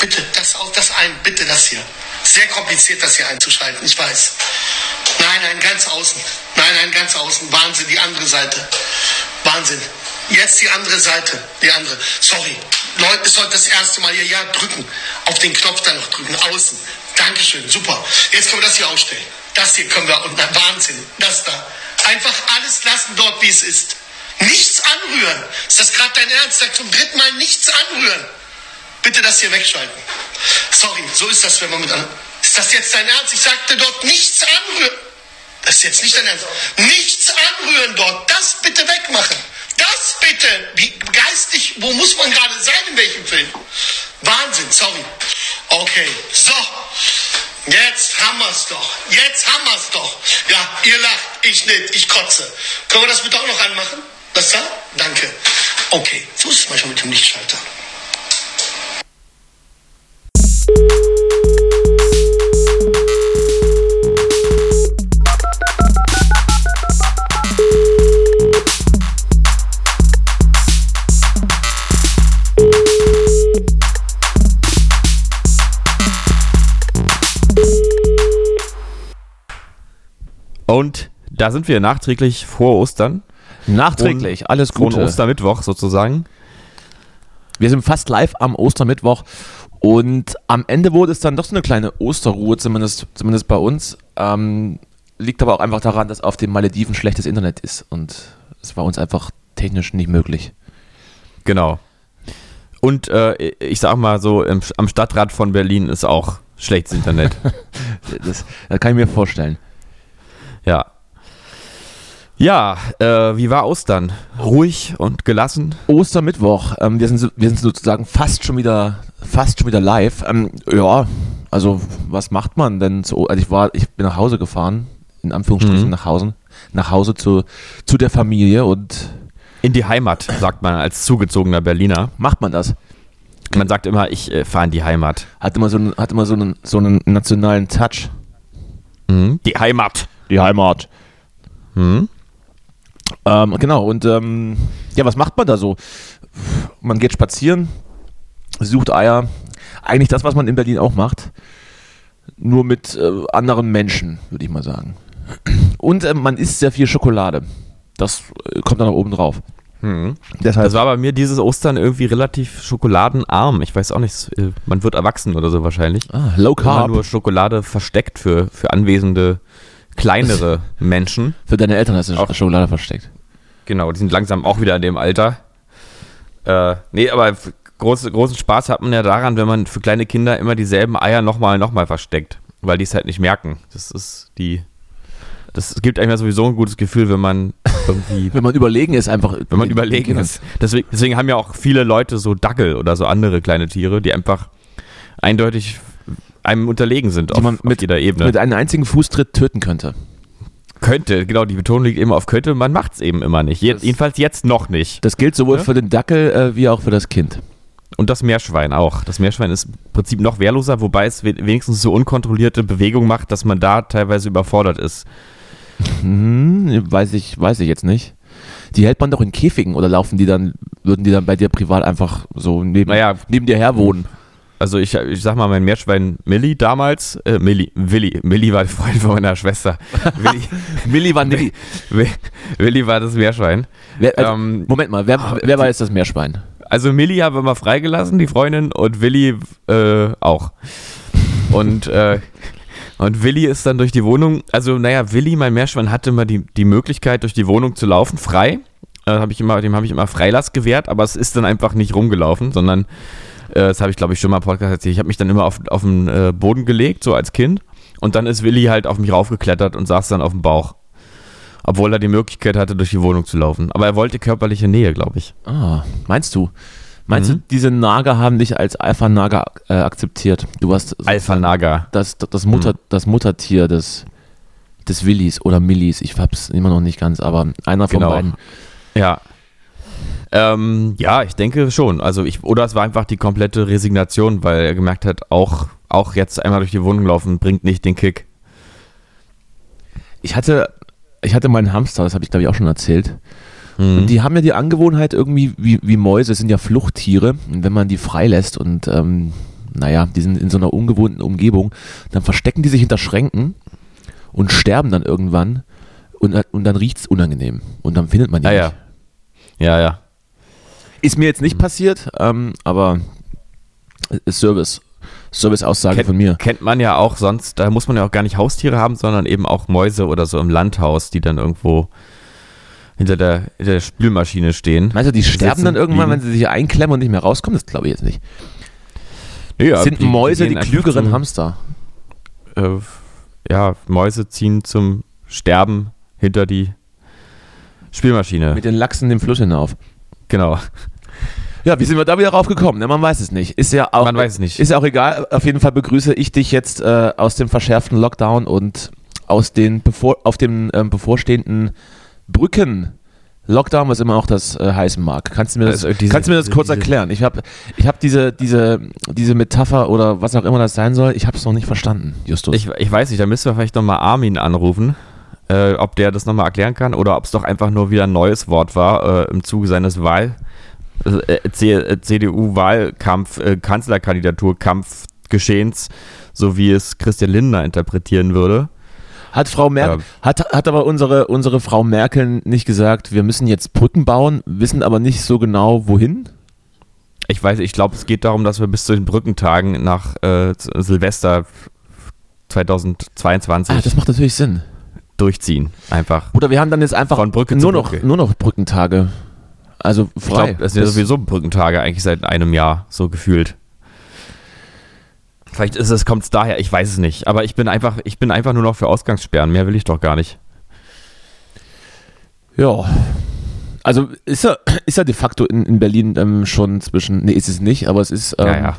Bitte, das, das ein, bitte das hier. Sehr kompliziert, das hier einzuschalten, ich weiß. Nein, nein, ganz außen. Nein, nein, ganz außen. Wahnsinn, die andere Seite. Wahnsinn. Jetzt die andere Seite. Die andere. Sorry. Leute, es sollte das erste Mal hier. Ja, drücken. Auf den Knopf da noch drücken. Außen. Dankeschön. Super. Jetzt können wir das hier ausstellen. Das hier können wir. Und na, Wahnsinn. Das da. Einfach alles lassen dort, wie es ist. Nichts anrühren. Ist das gerade dein Ernst? Sag zum dritten Mal nichts anrühren. Bitte das hier wegschalten. Sorry, so ist das, wenn man mit anderen. Ist das jetzt dein Ernst? Ich sagte dort nichts anrühren. Das ist jetzt nicht dein Ernst. Nichts anrühren dort. Das bitte wegmachen. Das bitte. Wie geistig, wo muss man gerade sein, in welchem Film? Wahnsinn, sorry. Okay, so. Jetzt haben wir's doch. Jetzt haben wir's doch. Ja, ihr lacht, ich nicht, ich kotze. Können wir das bitte auch noch anmachen? Das da? Danke. Okay, so ist es manchmal mit dem Lichtschalter. Und da sind wir nachträglich vor Ostern. Nachträglich, Und alles Gute. Ostermittwoch sozusagen. Wir sind fast live am Ostermittwoch und am Ende wurde es dann doch so eine kleine Osterruhe, zumindest, zumindest bei uns. Ähm, liegt aber auch einfach daran, dass auf den Malediven schlechtes Internet ist und es war uns einfach technisch nicht möglich. Genau. Und äh, ich sag mal so, im, am Stadtrat von Berlin ist auch schlechtes Internet. Das, das kann ich mir vorstellen. ja. Ja, äh, wie war Ostern? Ruhig und gelassen? Ostermittwoch, ähm, wir, sind, wir sind sozusagen fast schon wieder, fast schon wieder live. Ähm, ja, also was macht man denn so? Also ich war, ich bin nach Hause gefahren, in Anführungsstrichen Mhm. nach Hause, nach Hause zu, zu der Familie und In die Heimat, sagt man als zugezogener Berliner. macht man das? Man sagt immer, ich äh, fahre in die Heimat. Hat immer so einen, hat immer so einen, so einen nationalen Touch. Mhm. Die Heimat. Die Heimat. Mhm. Ähm, genau, und ähm, ja, was macht man da so? Man geht spazieren, sucht Eier. Eigentlich das, was man in Berlin auch macht. Nur mit äh, anderen Menschen, würde ich mal sagen. Und äh, man isst sehr viel Schokolade. Das äh, kommt dann noch oben drauf. Mhm. Deshalb, Das war bei mir dieses Ostern irgendwie relativ schokoladenarm. Ich weiß auch nicht, äh, man wird erwachsen oder so wahrscheinlich. ah, Low Immer Carb. nur Schokolade versteckt für, für anwesende kleinere Menschen. Für deine Eltern hast du Auch- Schokolade versteckt. Genau, die sind langsam auch wieder in dem Alter. Äh, nee, aber große, großen Spaß hat man ja daran, wenn man für kleine Kinder immer dieselben Eier nochmal nochmal versteckt, weil die es halt nicht merken. Das ist die. Das gibt einem ja sowieso ein gutes Gefühl, wenn man irgendwie, Wenn man überlegen ist, einfach. wenn man überlegen ist. Deswegen, deswegen haben ja auch viele Leute so Dackel oder so andere kleine Tiere, die einfach eindeutig einem unterlegen sind Die man auf, mit- auf jeder Ebene. Mit einem einzigen Fußtritt töten könnte. könnte, genau, die Betonung liegt immer auf könnte, man macht es eben immer nicht. Je, Das- jedenfalls jetzt noch nicht. Das gilt sowohl Ja? für den Dackel äh, wie auch für das Kind. Und das Meerschwein auch. Das Meerschwein ist im Prinzip noch wehrloser, wobei es we- wenigstens so unkontrollierte Bewegungen macht, dass man da teilweise überfordert ist. Hm, weiß ich, weiß ich jetzt nicht. Die hält man doch in Käfigen oder laufen die dann, würden die dann bei dir privat einfach so neben, Naja. neben dir her wohnen? Also ich, ich sag mal, mein Meerschwein Millie damals, äh, Millie, Willi, Millie war die Freundin von meiner Schwester. Willi, Milli war Nilli. Wi- Willi war das Meerschwein. Wer, also, Ähm, Moment mal, wer, wer war jetzt das Meerschwein? Also Millie haben wir mal freigelassen, die Freundin, und Willi äh, auch. Und, äh, und Willi ist dann durch die Wohnung, also naja, Willi, mein Meerschwein, hatte immer die, die Möglichkeit, durch die Wohnung zu laufen, frei. Äh, hab ich immer, dem habe ich immer Freilass gewährt, aber es ist dann einfach nicht rumgelaufen, sondern, das habe ich glaube ich schon mal im Podcast erzählt, ich habe mich dann immer auf, auf den äh, Boden gelegt, so als Kind. Und dann ist Willi halt auf mich raufgeklettert und saß dann auf dem Bauch. Obwohl er die Möglichkeit hatte, durch die Wohnung zu laufen. Aber er wollte körperliche Nähe, glaube ich. Ah, meinst du? Meinst Mhm. du, diese Nager haben dich als Alpha-Nager äh, akzeptiert? Du warst Alpha Naga. das, das, Mutter, das Muttertier des, des Willis oder Millis. Ich hab's immer noch nicht ganz, aber einer von Genau. beiden. Ja. Ähm, ja, ich denke schon. Also ich, oder es war einfach die komplette Resignation, weil er gemerkt hat, auch, auch jetzt einmal durch die Wohnung laufen bringt nicht den Kick. Ich hatte, ich hatte meinen Hamster, das habe ich glaube ich auch schon erzählt. Mhm. Und die haben ja die Angewohnheit irgendwie, wie, wie Mäuse, sind ja Fluchttiere. Und wenn man die freilässt und ähm, naja, die sind in so einer ungewohnten Umgebung, dann verstecken die sich hinter Schränken und sterben dann irgendwann und, und dann riecht es unangenehm und dann findet man die Ja, nicht. ja. Ja, ja. Ist mir jetzt nicht passiert, ähm, aber Service. Service-Aussage von mir. kennt man ja auch sonst, da muss man ja auch gar nicht Haustiere haben, sondern eben auch Mäuse oder so im Landhaus, die dann irgendwo hinter der, hinter der Spülmaschine stehen. Meinst du, die sterben sitzen, dann irgendwann, liegen. wenn sie sich einklemmen und nicht mehr rauskommen? Das glaube ich jetzt nicht. Nee, ja, Sind Mäuse die, einfach klügeren zum- Hamster? Äh, ja, Mäuse ziehen zum Sterben hinter die Spülmaschine. Mit den Lachsen den Fluss hinauf. Genau. Ja, wie sind wir da wieder raufgekommen? Ne, man weiß es nicht. Ist ja auch, Man weiß es nicht. Ist ja auch egal. Auf jeden Fall begrüße ich dich jetzt äh, aus dem verschärften Lockdown und aus den bevor, auf dem ähm, bevorstehenden Brücken. Lockdown, was immer auch das äh, heißen mag. Kannst du mir das, Also diese- kannst du mir das kurz diese- erklären? Ich habe ich hab diese, diese, diese Metapher oder was auch immer das sein soll, ich habe es noch nicht verstanden, Justus. Ich, ich weiß nicht, da müssen wir vielleicht nochmal Armin anrufen, äh, ob der das nochmal erklären kann oder ob es doch einfach nur wieder ein neues Wort war äh, im Zuge seines Wahl, äh, äh, CDU-Wahlkampf, äh, Kanzlerkandidaturkampfgeschehens, so wie es Christian Lindner interpretieren würde. Hat Frau Merkel, Ja. hat, hat aber unsere, unsere Frau Merkel nicht gesagt, wir müssen jetzt Brücken bauen, wissen aber nicht so genau wohin? Ich weiß, ich glaube, es geht darum, dass wir bis zu den Brückentagen nach äh, Silvester 2022 Ah, das macht natürlich Sinn. Durchziehen. Einfach. Oder wir haben dann jetzt einfach Von Brücke nur, zu noch, Brücke. nur noch Brückentage. Also Ich frei. glaube, es sind ja sowieso Brückentage eigentlich seit einem Jahr so gefühlt. Vielleicht ist es, kommt es daher, ich weiß es nicht. Aber ich bin einfach, ich bin einfach nur noch für Ausgangssperren. Mehr will ich doch gar nicht. Ja. Also ist ja, ist ja de facto in, in Berlin ähm, schon zwischen, nee, ist es nicht, aber es ist ähm, Ja, ja.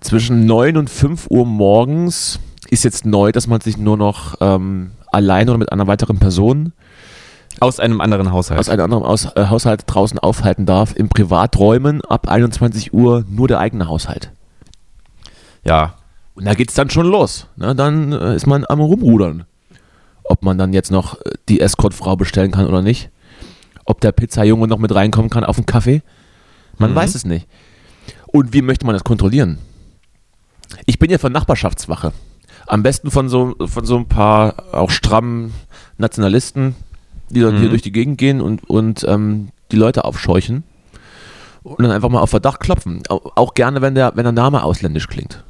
zwischen 9 und 5 Uhr morgens ist jetzt neu, dass man sich nur noch ähm, allein oder mit einer weiteren Person Aus einem anderen Haushalt. aus einem anderen aus, äh, Haushalt draußen aufhalten darf. In Privaträumen ab 21 Uhr nur der eigene Haushalt. ja. Und da geht es dann schon los. Ne? Dann äh, ist man am Rumrudern. Ob man dann jetzt noch äh, die Escortfrau bestellen kann oder nicht. Ob der Pizzajunge noch mit reinkommen kann auf den Kaffee. Man Mhm. weiß es nicht. Und wie möchte man das kontrollieren? Ich bin ja von Nachbarschaftswache. Am besten von so, von so ein paar auch strammen Nationalisten, die dann hier Mhm. durch die Gegend gehen und, und ähm, die Leute aufscheuchen. Und dann einfach mal auf Verdacht klopfen. Au- Auch gerne, wenn der, wenn der Name ausländisch klingt.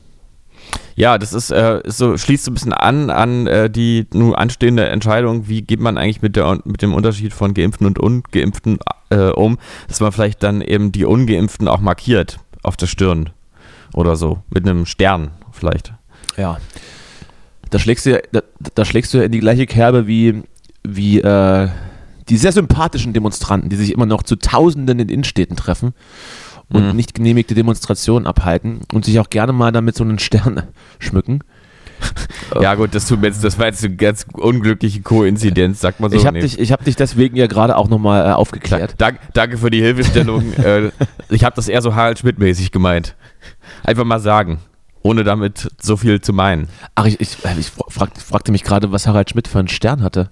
Ja, das ist, äh, ist so, schließt so ein bisschen an an äh, die nun anstehende Entscheidung, wie geht man eigentlich mit, der, mit dem Unterschied von Geimpften und Ungeimpften äh, um, dass man vielleicht dann eben die Ungeimpften auch markiert auf der Stirn oder so, mit einem Stern vielleicht. Ja. Da schlägst du ja, da, da schlägst du in die gleiche Kerbe wie, wie äh, die sehr sympathischen Demonstranten, die sich immer noch zu Tausenden in Innenstädten treffen und Mhm. nicht genehmigte Demonstrationen abhalten und sich auch gerne mal damit so einen Stern schmücken. Ja gut, das tut mir jetzt, das war jetzt eine ganz unglückliche Koinzidenz, sagt man so. ich habe Nee. dich, ich hab dich deswegen ja gerade auch nochmal äh, aufgeklärt. Dank, danke für die Hilfestellung. äh, ich habe das eher so Harald Schmidt-mäßig gemeint. Einfach mal sagen, ohne damit so viel zu meinen. Ach, ich, ich, äh, ich frag, fragte mich gerade, was Harald Schmidt für einen Stern hatte.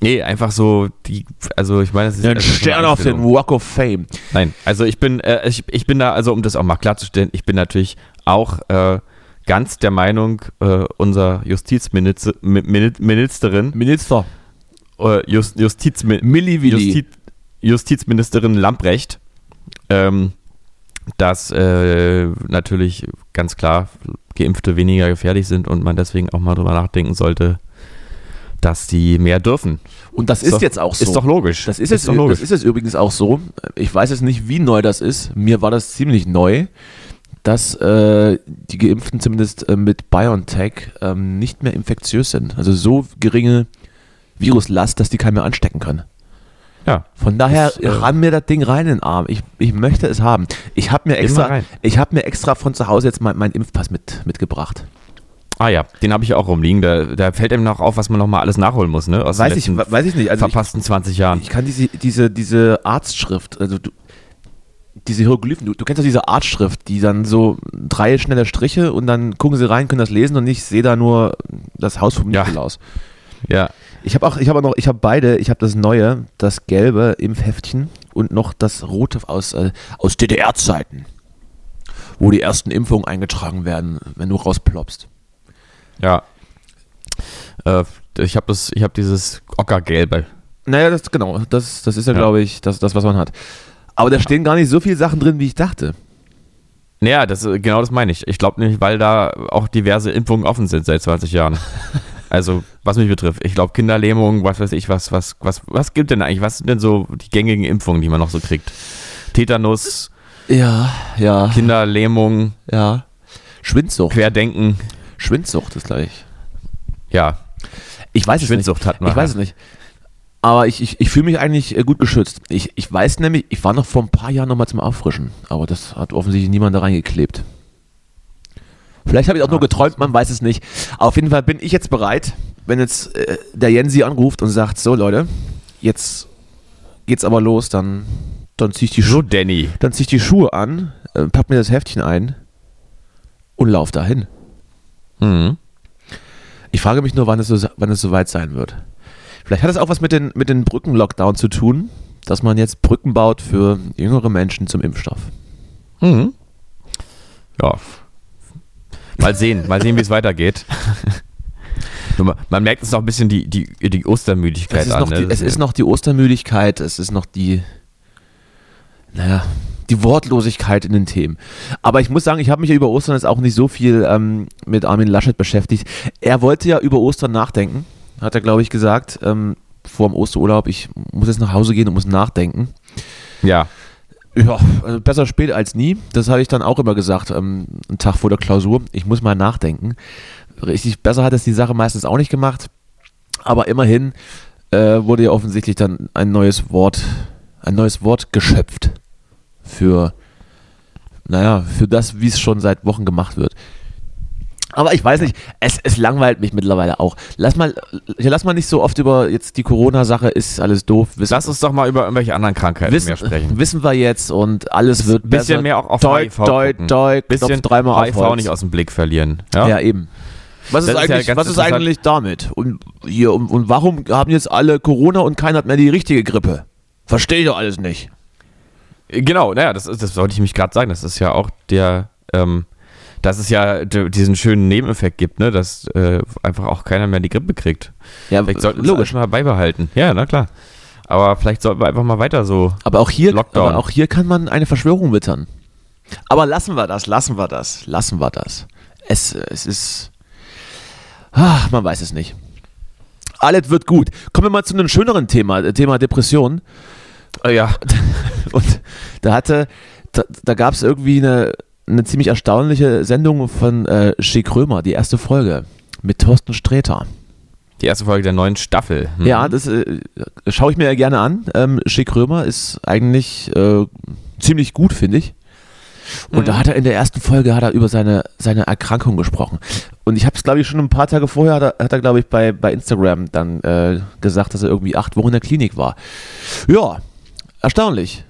Nee, einfach so die, also ich meine, es ist Ein es ist so eine Stern auf den. Walk of Fame. Nein, also ich bin, äh, ich, ich bin da, also um das auch mal klarzustellen, ich bin natürlich auch äh, ganz der Meinung, äh, unser Justizminister, Mi- Mini- Ministerin, Minister. äh, Just, Justizmi. Justiz, Justizministerin Lamprecht, ähm, dass äh, natürlich ganz klar Geimpfte weniger gefährlich sind und man deswegen auch mal drüber nachdenken sollte, dass die mehr dürfen. Und das ist doch- jetzt auch so. Ist doch logisch. Das ist, jetzt, doch logisch. das ist jetzt übrigens auch so. Ich weiß jetzt nicht, wie neu das ist. Mir war das ziemlich neu, dass äh, die Geimpften zumindest äh, mit BioNTech ähm, nicht mehr infektiös sind. Also so geringe Viruslast, dass die keinen mehr anstecken können. Ja. Von daher Das, äh, ran mir das Ding rein in den Arm. Ich, ich möchte es haben. Ich habe mir extra, ich habe mir extra von zu Hause jetzt mein, meinen Impfpass mit, mitgebracht. Ah ja, den habe ich auch rumliegen. Da, da fällt einem noch auf, was man noch mal alles nachholen muss, ne? Aus Weiß ich, weiß ich nicht. Also ich, verpassten 20 Jahren. Ich kann diese, diese, diese Arztschrift, also du, diese Hieroglyphen, du, du kennst doch diese Artschrift, die dann so drei schnelle Striche und dann gucken sie rein, können das lesen und ich sehe da nur das Haus vom Ja. Nikolaus. ja. Ich habe auch, ich habe noch, ich habe beide, ich habe das neue, das gelbe Impfheftchen und noch das rote aus, äh, aus DDR-Zeiten. wo die ersten Impfungen eingetragen werden, wenn du rausploppst. Ja. Äh, ich habe das, ich habe dieses Ockergelbe. Naja, das genau, das, das ist ja, Ja. glaube ich, das, das, was man hat. Aber da stehen gar nicht so viele Sachen drin, wie ich dachte. Naja, das, äh, genau das meine ich. Ich glaube nämlich, weil da auch diverse Impfungen offen sind seit 20 Jahren. Also, was mich betrifft. Ich glaube, Kinderlähmung, was weiß ich, was, was, was, was gibt denn eigentlich? Was sind denn so die gängigen Impfungen, die man noch so kriegt? Tetanus, Ja, ja, Kinderlähmung, ja. Schwindsucht. Querdenken. Schwindsucht ist gleich. Ja, Ich weiß es Schwindsucht nicht. hat man. Ich weiß es nicht. Aber ich, ich, ich fühle mich eigentlich äh, gut geschützt. Ich, ich weiß nämlich, ich war noch vor ein paar Jahren nochmal zum Auffrischen, aber das hat offensichtlich niemand da reingeklebt. Vielleicht habe ich auch nur geträumt, man weiß es nicht. Auf jeden Fall bin ich jetzt bereit, wenn jetzt äh, der Jensi anruft und sagt, so Leute, jetzt geht's aber los, dann, dann ziehe ich die So, Schuhe, Danny. dann zieh ich die Schuhe an, äh, pack mir das Heftchen ein und lauf dahin. Mhm. Ich frage mich nur, wann es, so, wann es soweit sein wird. Vielleicht hat es auch was mit den, mit den Brückenlockdown zu tun, dass man jetzt Brücken baut für jüngere Menschen zum Impfstoff. Mhm. Ja. Mal sehen, mal sehen, wie es weitergeht. Man, merkt es auch ein bisschen die, die, die Ostermüdigkeit Es ist, an. noch ne? die, es ist noch die Ostermüdigkeit, es ist noch die, naja, die Wortlosigkeit in den Themen. Aber ich muss sagen, ich habe mich ja über Ostern jetzt auch nicht so viel ähm, mit Armin Laschet beschäftigt. Er wollte ja über Ostern nachdenken, hat er, glaube ich, gesagt, ähm, vor dem Osterurlaub, ich muss jetzt nach Hause gehen und muss nachdenken. ja, Ja, also besser spät als nie. Das habe ich dann auch immer gesagt, ähm, einen Tag vor der Klausur. Ich muss mal nachdenken. Richtig besser hat es die Sache meistens auch nicht gemacht. Aber immerhin äh, wurde ja offensichtlich dann ein neues Wort, ein neues Wort geschöpft für, naja, für das, wie es schon seit Wochen gemacht wird. Aber ich weiß nicht, es, es langweilt mich mittlerweile auch. Lass mal, lass mal nicht so oft über jetzt die Corona-Sache, ist alles doof. Wissen, lass uns doch mal über irgendwelche anderen Krankheiten wissen, mehr sprechen. wissen wir jetzt und alles wird bisschen besser. mehr auch auf Doi, HIV doi, doi, bisschen dreimal HIV auf Holz. nicht aus dem Blick verlieren. Ja, Ja, eben. Was ist, ist ja eigentlich, ganz was ist eigentlich damit? Und, hier, und, und warum haben jetzt alle Corona und keiner hat mehr die richtige Grippe? Verstehe ich doch alles nicht. Genau, naja, das, das wollte ich mich gerade sagen. Das ist ja auch der, ähm, dass es ja diesen schönen Nebeneffekt gibt, ne, dass äh, einfach auch keiner mehr die Grippe kriegt. Ja, Vielleicht sollten wir das mal beibehalten. Ja, na klar. Aber vielleicht sollten wir einfach mal weiter so. Aber auch hier, Lockdown. aber auch hier kann man eine Verschwörung wittern. Aber lassen wir das, lassen wir das, lassen wir das. Es, es ist. Ah, man weiß es nicht. Alles wird gut. Kommen wir mal zu einem schöneren Thema, äh, Thema Depression. Äh, ja. Und da hatte, da, da gab es irgendwie eine, eine ziemlich erstaunliche Sendung von äh, Schick Römer, die erste Folge mit Thorsten Sträter. Die erste Folge der neuen Staffel. Hm. Ja, das äh, schaue ich mir ja gerne an. Ähm, Schick Römer ist eigentlich äh, ziemlich gut, finde ich. Und da hat er in der ersten Folge hat er über seine, seine Erkrankung gesprochen. Und ich habe es, glaube ich, schon ein paar Tage vorher, hat er, hat er glaube ich, bei, bei Instagram dann äh, gesagt, dass er irgendwie acht Wochen in der Klinik war. Ja, erstaunlich.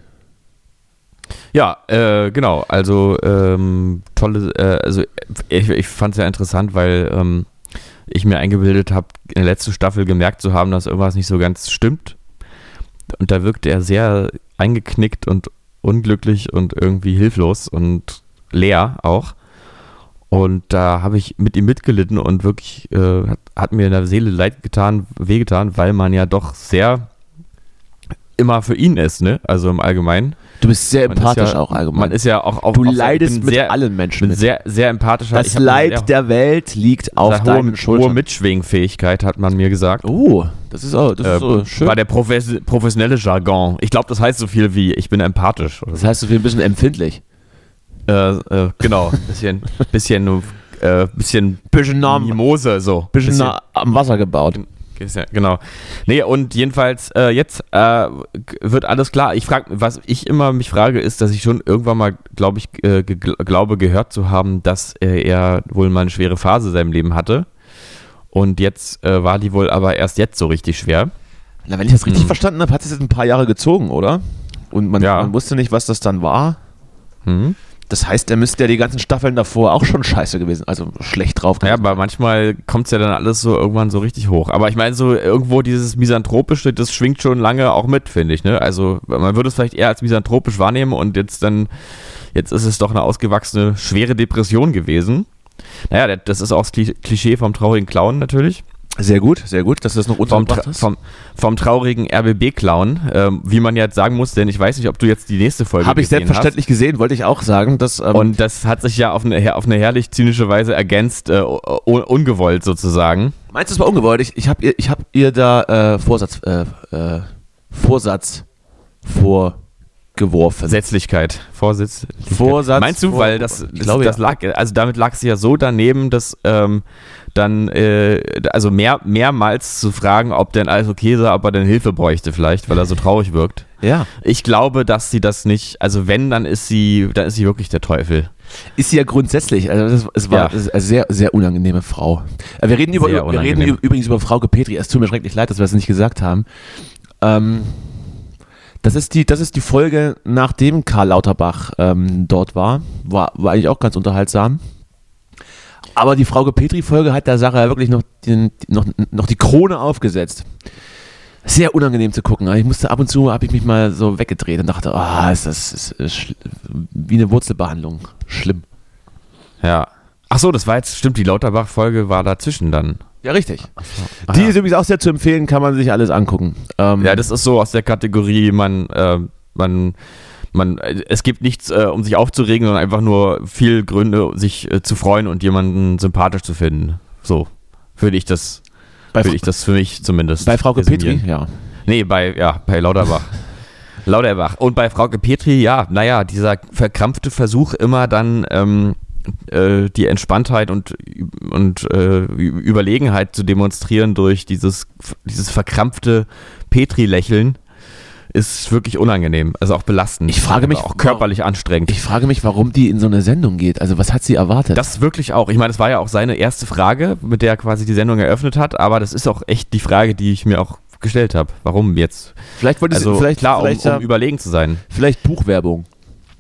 Ja, äh, genau. Also ähm, tolle, äh, also ich, ich fand es ja interessant, weil ähm, ich mir eingebildet habe, in der letzten Staffel gemerkt zu haben, dass irgendwas nicht so ganz stimmt. Und da wirkte er sehr eingeknickt und unglücklich und irgendwie hilflos und leer auch. Und da habe ich mit ihm mitgelitten und wirklich äh, hat, hat mir in der Seele leid getan, wehgetan, weil man ja doch sehr immer für ihn ist, ne? Also im Allgemeinen. Du bist sehr Man ist empathisch ja, auch allgemein. Man ist ja auch auf du auf- leidest mit sehr, allen Menschen mit. sehr, sehr empathischer. das Leid sehr, der Welt liegt auf sehr deinen hohe, hohe Schultern. Mitschwingfähigkeit, hat man mir gesagt. Oh, das ist, auch, das ist Äh, so schön. War der profes professionelle Jargon. Ich glaube, das heißt so viel wie, ich bin empathisch. Oder Das so. heißt, du bist ein bisschen empfindlich. Äh, äh, genau, bisschen, bisschen, äh, bisschen Bisschen Mimose, so. bisschen nah am Wasser gebaut. Genau. Nee, und jedenfalls, äh, jetzt äh, wird alles klar. Ich frage, was ich immer mich frage, ist, dass ich schon irgendwann mal, glaube ich, äh, ge glaube gehört zu haben, dass äh, er wohl mal eine schwere Phase in seinem Leben hatte. Und jetzt äh, war die wohl aber erst jetzt so richtig schwer. Na, wenn ich das richtig Hm. verstanden habe, hat es jetzt ein paar Jahre gezogen, oder? Und man, Ja. man wusste nicht, was das dann war. Hm? Das heißt, er müsste ja die ganzen Staffeln davor auch schon scheiße gewesen, also schlecht drauf. Ja, aber manchmal kommt es ja dann alles so irgendwann so richtig hoch. Aber ich meine, so irgendwo dieses Misanthropische, das schwingt schon lange auch mit, finde ich. Ne? Also man würde es vielleicht eher als misanthropisch wahrnehmen und jetzt dann Jetzt ist es doch eine ausgewachsene, schwere Depression gewesen. Naja, das ist auch das Klischee vom traurigen Clown natürlich. Sehr gut, sehr gut, dass du das noch untergebracht hast. vom, vom traurigen RBB-Clown, ähm, wie man jetzt sagen muss, denn ich weiß nicht, ob du jetzt die nächste Folge Habe ich selbstverständlich gesehen, wollte ich auch sagen. Dass, ähm, hast. Und das hat sich ja auf eine, auf eine herrlich zynische Weise ergänzt, äh, un- ungewollt sozusagen. meinst du, es war ungewollt? Ich, ich habe ihr, ich hab ihr da äh, Vorsatz, äh, äh, Vorsatz vorgeworfen. Setzlichkeit, Vorsitz. Vorsatz Meinst du, vor- weil das, das, das lag, also damit lag sie ja so daneben, dass ähm, dann, äh, also mehr, mehrmals zu fragen, ob denn alles okay sei, ob er denn Hilfe bräuchte vielleicht, weil er so traurig wirkt. Ja. Ich glaube, dass sie das nicht, also wenn, dann ist sie, dann ist sie wirklich der Teufel. Ist sie ja grundsätzlich, also das, es war Ja. das ist eine sehr, sehr unangenehme Frau. Äh, Wir reden, über, wir reden übrigens über Frau Petri. Es tut mir schrecklich leid, dass wir das nicht gesagt haben. Ähm, das, ist die, das ist die Folge, nachdem Karl Lauterbach ähm, dort war. war. War eigentlich auch ganz unterhaltsam. Aber die Frau Petri-Folge hat der Sache ja wirklich noch, den, noch, noch die Krone aufgesetzt. Sehr unangenehm zu gucken. Ich musste ab und zu, habe ich mich mal so weggedreht und dachte, ah, ist das ist, ist wie eine Wurzelbehandlung. Schlimm. Ja. Ach so, das war jetzt, stimmt, die Lauterbach-Folge war dazwischen dann. Ja, richtig. Ah, Die ja. ist übrigens auch sehr zu empfehlen, kann man sich alles angucken. Ähm, Ja, das ist so aus der Kategorie, man, äh, man, man, äh, es gibt nichts, äh, um sich aufzuregen, sondern einfach nur viel Gründe, sich äh, zu freuen und jemanden sympathisch zu finden. So würde ich das, würde ich das für mich zumindest. bei Frauke Petri, ja. Nee, bei, ja, bei Lauterbach. Lauterbach. Und bei Frauke Petri, ja, naja, dieser verkrampfte Versuch immer dann ähm, äh, die Entspanntheit und, und äh, Überlegenheit zu demonstrieren durch dieses, dieses verkrampfte Petri-Lächeln ist wirklich unangenehm, also auch belastend. Ich frage mich, Aber auch körperlich anstrengend. Ich frage mich, warum die in so eine Sendung geht. Also, was hat sie erwartet? Das wirklich auch. Ich meine, das war ja auch seine erste Frage, mit der er quasi die Sendung eröffnet hat, aber das ist auch echt die Frage, die ich mir auch gestellt habe. Warum jetzt? vielleicht wollte Also sie, vielleicht, klar, um, vielleicht, ja, um überlegen zu sein. vielleicht Buchwerbung.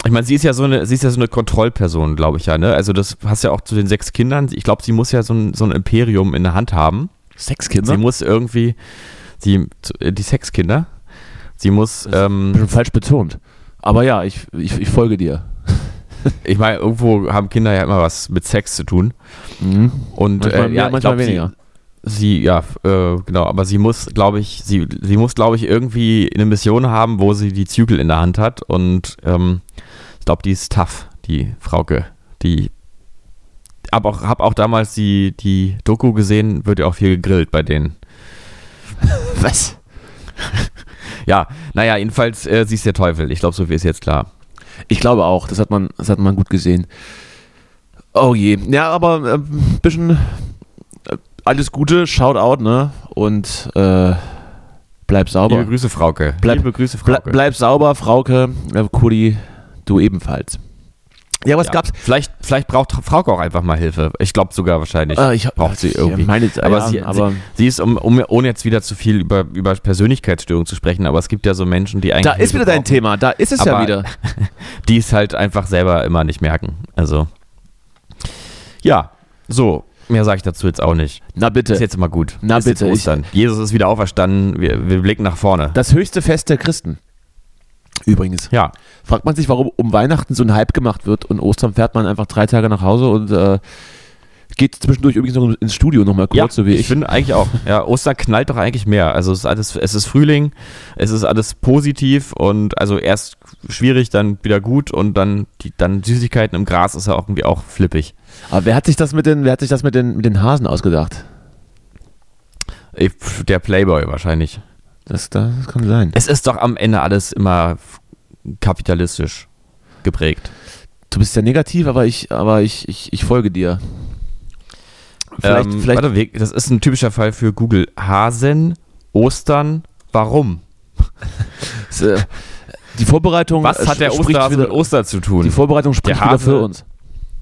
Ich meine, sie ist ja so eine, sie ist ja so eine Kontrollperson, glaube ich ja, ne? Also das passt ja auch zu den sechs Kindern. Ich glaube, sie muss ja so ein, so ein Imperium in der Hand haben. Sexkinder? Sie muss irgendwie, sie, die Sexkinder, sie muss, ähm, Schon falsch betont. Aber ja, ich, ich, ich folge dir. ich meine, irgendwo haben Kinder ja immer was mit Sex zu tun. Mhm. Und Manchmal äh, mehr, ja, manchmal glaub, weniger. Sie, sie, ja, äh, genau, aber sie muss, glaube ich, sie, sie muss, glaube ich, irgendwie eine Mission haben, wo sie die Zügel in der Hand hat. Und ähm, ich glaube, die ist tough, die Frauke. Die hab auch, hab auch damals die, die Doku gesehen, wird ja auch viel gegrillt bei denen. Was? Ja, naja, jedenfalls, äh, sie ist der Teufel. Ich glaube, so viel ist jetzt klar. Ich glaube auch, das hat man, das hat man gut gesehen. Oh je. Ja, aber ein bisschen äh, alles Gute, Shoutout, ne? Und äh, bleib sauber. Liebe Grüße, Frauke. Bleib- Liebe Grüße, Frauke. bleib sauber, Frauke. Äh, Kuli, du ebenfalls. Ja, was ja. gab's? Vielleicht, vielleicht braucht Frauke auch einfach mal Hilfe. Ich glaube sogar wahrscheinlich. Äh, ich braucht sie ich irgendwie. meine, aber, ja, sie, aber sie, sie ist, um, um, ohne jetzt wieder zu viel über, über Persönlichkeitsstörungen zu sprechen, aber es gibt ja so Menschen, die eigentlich. da ist Hilfe wieder dein brauchen, Thema, da ist es ja Aber- wieder. Die es halt einfach selber immer nicht merken. Also. Ja, so. Mehr sage ich dazu jetzt auch nicht. Na bitte. Ist jetzt immer gut. Na ist bitte, ich- Ostern. Jesus ist wieder auferstanden. Wir, wir blicken nach vorne. Das höchste Fest der Christen. Übrigens. ja. Fragt man sich, warum um Weihnachten so ein Hype gemacht wird und Ostern fährt man einfach drei Tage nach Hause und äh, geht zwischendurch übrigens noch ins Studio nochmal kurz, ja, so wie ich. ich finde eigentlich auch. Ja, Ostern knallt doch eigentlich mehr. Also es ist alles, es ist Frühling, es ist alles positiv und also erst schwierig, dann wieder gut und dann die dann Süßigkeiten im Gras ist ja auch irgendwie auch flippig. Aber wer hat sich das mit den, wer hat sich das mit den, mit den Hasen ausgedacht? Der Playboy wahrscheinlich. Das, das kann sein. Es ist doch am Ende alles immer kapitalistisch geprägt. Du bist ja negativ, aber ich, aber ich, ich, ich folge dir. Vielleicht, ähm, vielleicht Warte, das ist ein typischer Fall für Google. Hasen, Ostern, warum? die Vorbereitung. Was äh, hat der Osterhase wieder, mit Oster zu tun? Die Vorbereitung spricht Der wieder für uns.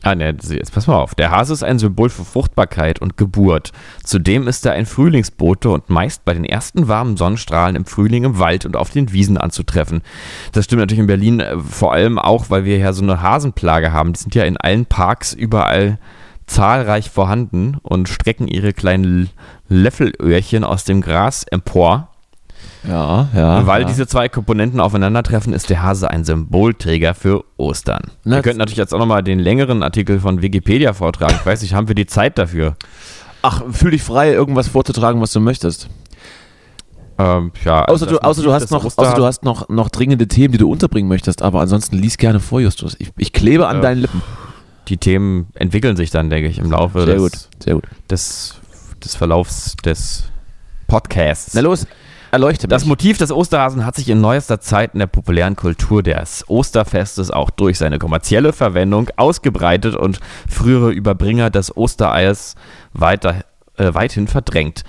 Ah, ne, jetzt pass mal auf. Der Hase ist ein Symbol für Fruchtbarkeit und Geburt. Zudem ist er ein Frühlingsbote und meist bei den ersten warmen Sonnenstrahlen im Frühling im Wald und auf den Wiesen anzutreffen. Das stimmt natürlich in Berlin äh, vor allem auch, weil wir ja so eine Hasenplage haben. Die sind ja in allen Parks überall zahlreich vorhanden und strecken ihre kleinen Löffelöhrchen aus dem Gras empor. Ja, ja. Weil ja. diese zwei Komponenten aufeinandertreffen, ist der Hase ein Symbolträger für Ostern. Na, wir könnten natürlich jetzt auch nochmal den längeren Artikel von Wikipedia vortragen. Ich weiß nicht, haben wir die Zeit dafür? Ach, fühl dich frei, irgendwas vorzutragen, was du möchtest. Ähm, ja, also Außer du, außer du hast, noch, Oster- außer du hast noch, noch dringende Themen, die du unterbringen möchtest, aber ansonsten lies gerne vor, Justus. Ich, ich klebe an Ja. deinen Lippen. Die Themen entwickeln sich dann, denke ich, im Laufe Sehr des, gut, sehr gut. Des, des Verlaufs des Podcasts. Na los, erleuchte mich. Das Motiv des Osterhasen hat sich in neuester Zeit in der populären Kultur des Osterfestes auch durch seine kommerzielle Verwendung ausgebreitet und frühere Überbringer des Ostereiers weiter, äh, weithin verdrängt.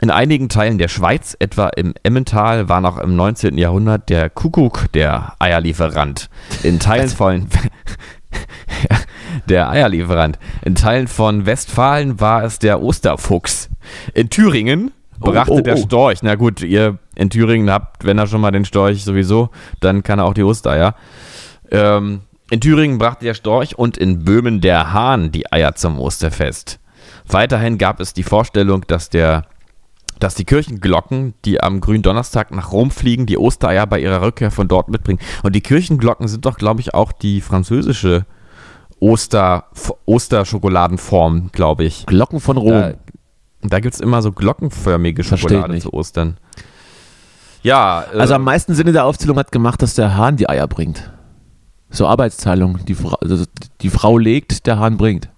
In einigen Teilen der Schweiz, etwa im Emmental, war noch im 19. Jahrhundert der Kuckuck der Eierlieferant. In Teilen von der Eierlieferant. In Teilen von Westfalen war es der Osterfuchs. In Thüringen Oh, brachte oh, der oh. Storch. Na gut, ihr in Thüringen habt, wenn er schon mal den Storch sowieso, dann kann er auch die Ostereier. Ähm, in Thüringen brachte der Storch und in Böhmen der Hahn die Eier zum Osterfest. Weiterhin gab es die Vorstellung, dass der dass die Kirchenglocken, die am Gründonnerstag nach Rom fliegen, die Ostereier bei ihrer Rückkehr von dort mitbringen. Und die Kirchenglocken sind doch, glaube ich, auch die französische Oster, Osterschokoladenform, glaube ich. Glocken von Rom. Da, da gibt es immer so glockenförmige Versteh ich Schokolade nicht. zu Ostern. Ja, äh, also am meisten Sinne der Aufzählung hat gemacht, dass der Hahn die Eier bringt. So Arbeitsteilung. Die, Fra also die Frau legt, der Hahn bringt.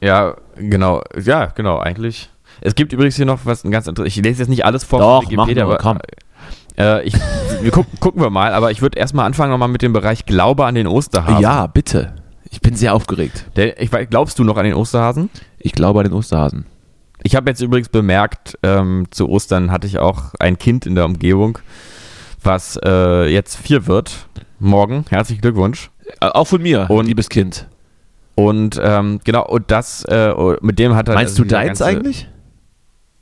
ja, genau, ja, genau, eigentlich. Es gibt übrigens hier noch was ein ganz interessantes. Ich lese jetzt nicht alles vor Doch, Wikipedia, nur, aber komm. Äh, ich, wir gucken, gucken wir mal, aber ich würde erstmal anfangen nochmal mit dem Bereich Glaube an den Osterhasen. Ja, bitte. Ich bin sehr aufgeregt. Der, ich, glaubst du noch an den Osterhasen? Ich glaube an den Osterhasen. Ich habe jetzt übrigens bemerkt, ähm, zu Ostern hatte ich auch ein Kind in der Umgebung, was äh, jetzt vier wird. Morgen. Herzlichen Glückwunsch. Äh, auch von mir, Und- liebes Kind. Und ähm, genau, und das, äh, mit dem hat er. Meinst du deins ganze- eigentlich?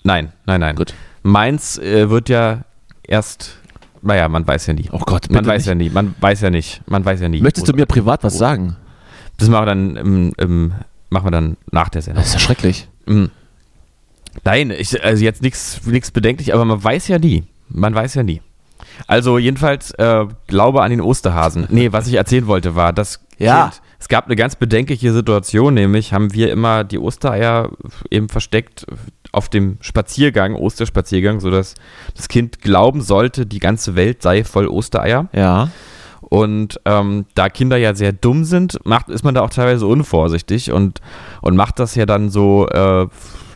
Nein, nein, nein. Gut. Meins äh, wird ja erst, naja, man weiß ja nie. Oh Gott, Man weiß nicht. ja nie, man weiß ja nicht, man weiß ja nie. Möchtest du mir privat was sagen? Das machen wir dann, im, im, machen wir dann nach der Sendung. Das ist ja schrecklich. Mm. Nein, ich, also jetzt nichts bedenklich, aber man weiß ja nie. Man weiß ja nie. Also jedenfalls äh, Glaube an den Osterhasen. Nee, was ich erzählen wollte war, dass Ja. Kind, es gab eine ganz bedenkliche Situation, nämlich haben wir immer die Ostereier eben versteckt auf dem Spaziergang, Osterspaziergang, sodass das Kind glauben sollte, die ganze Welt sei voll Ostereier. Ja. Und ähm, da Kinder ja sehr dumm sind, macht, ist man da auch teilweise unvorsichtig und, und macht das ja dann so, äh,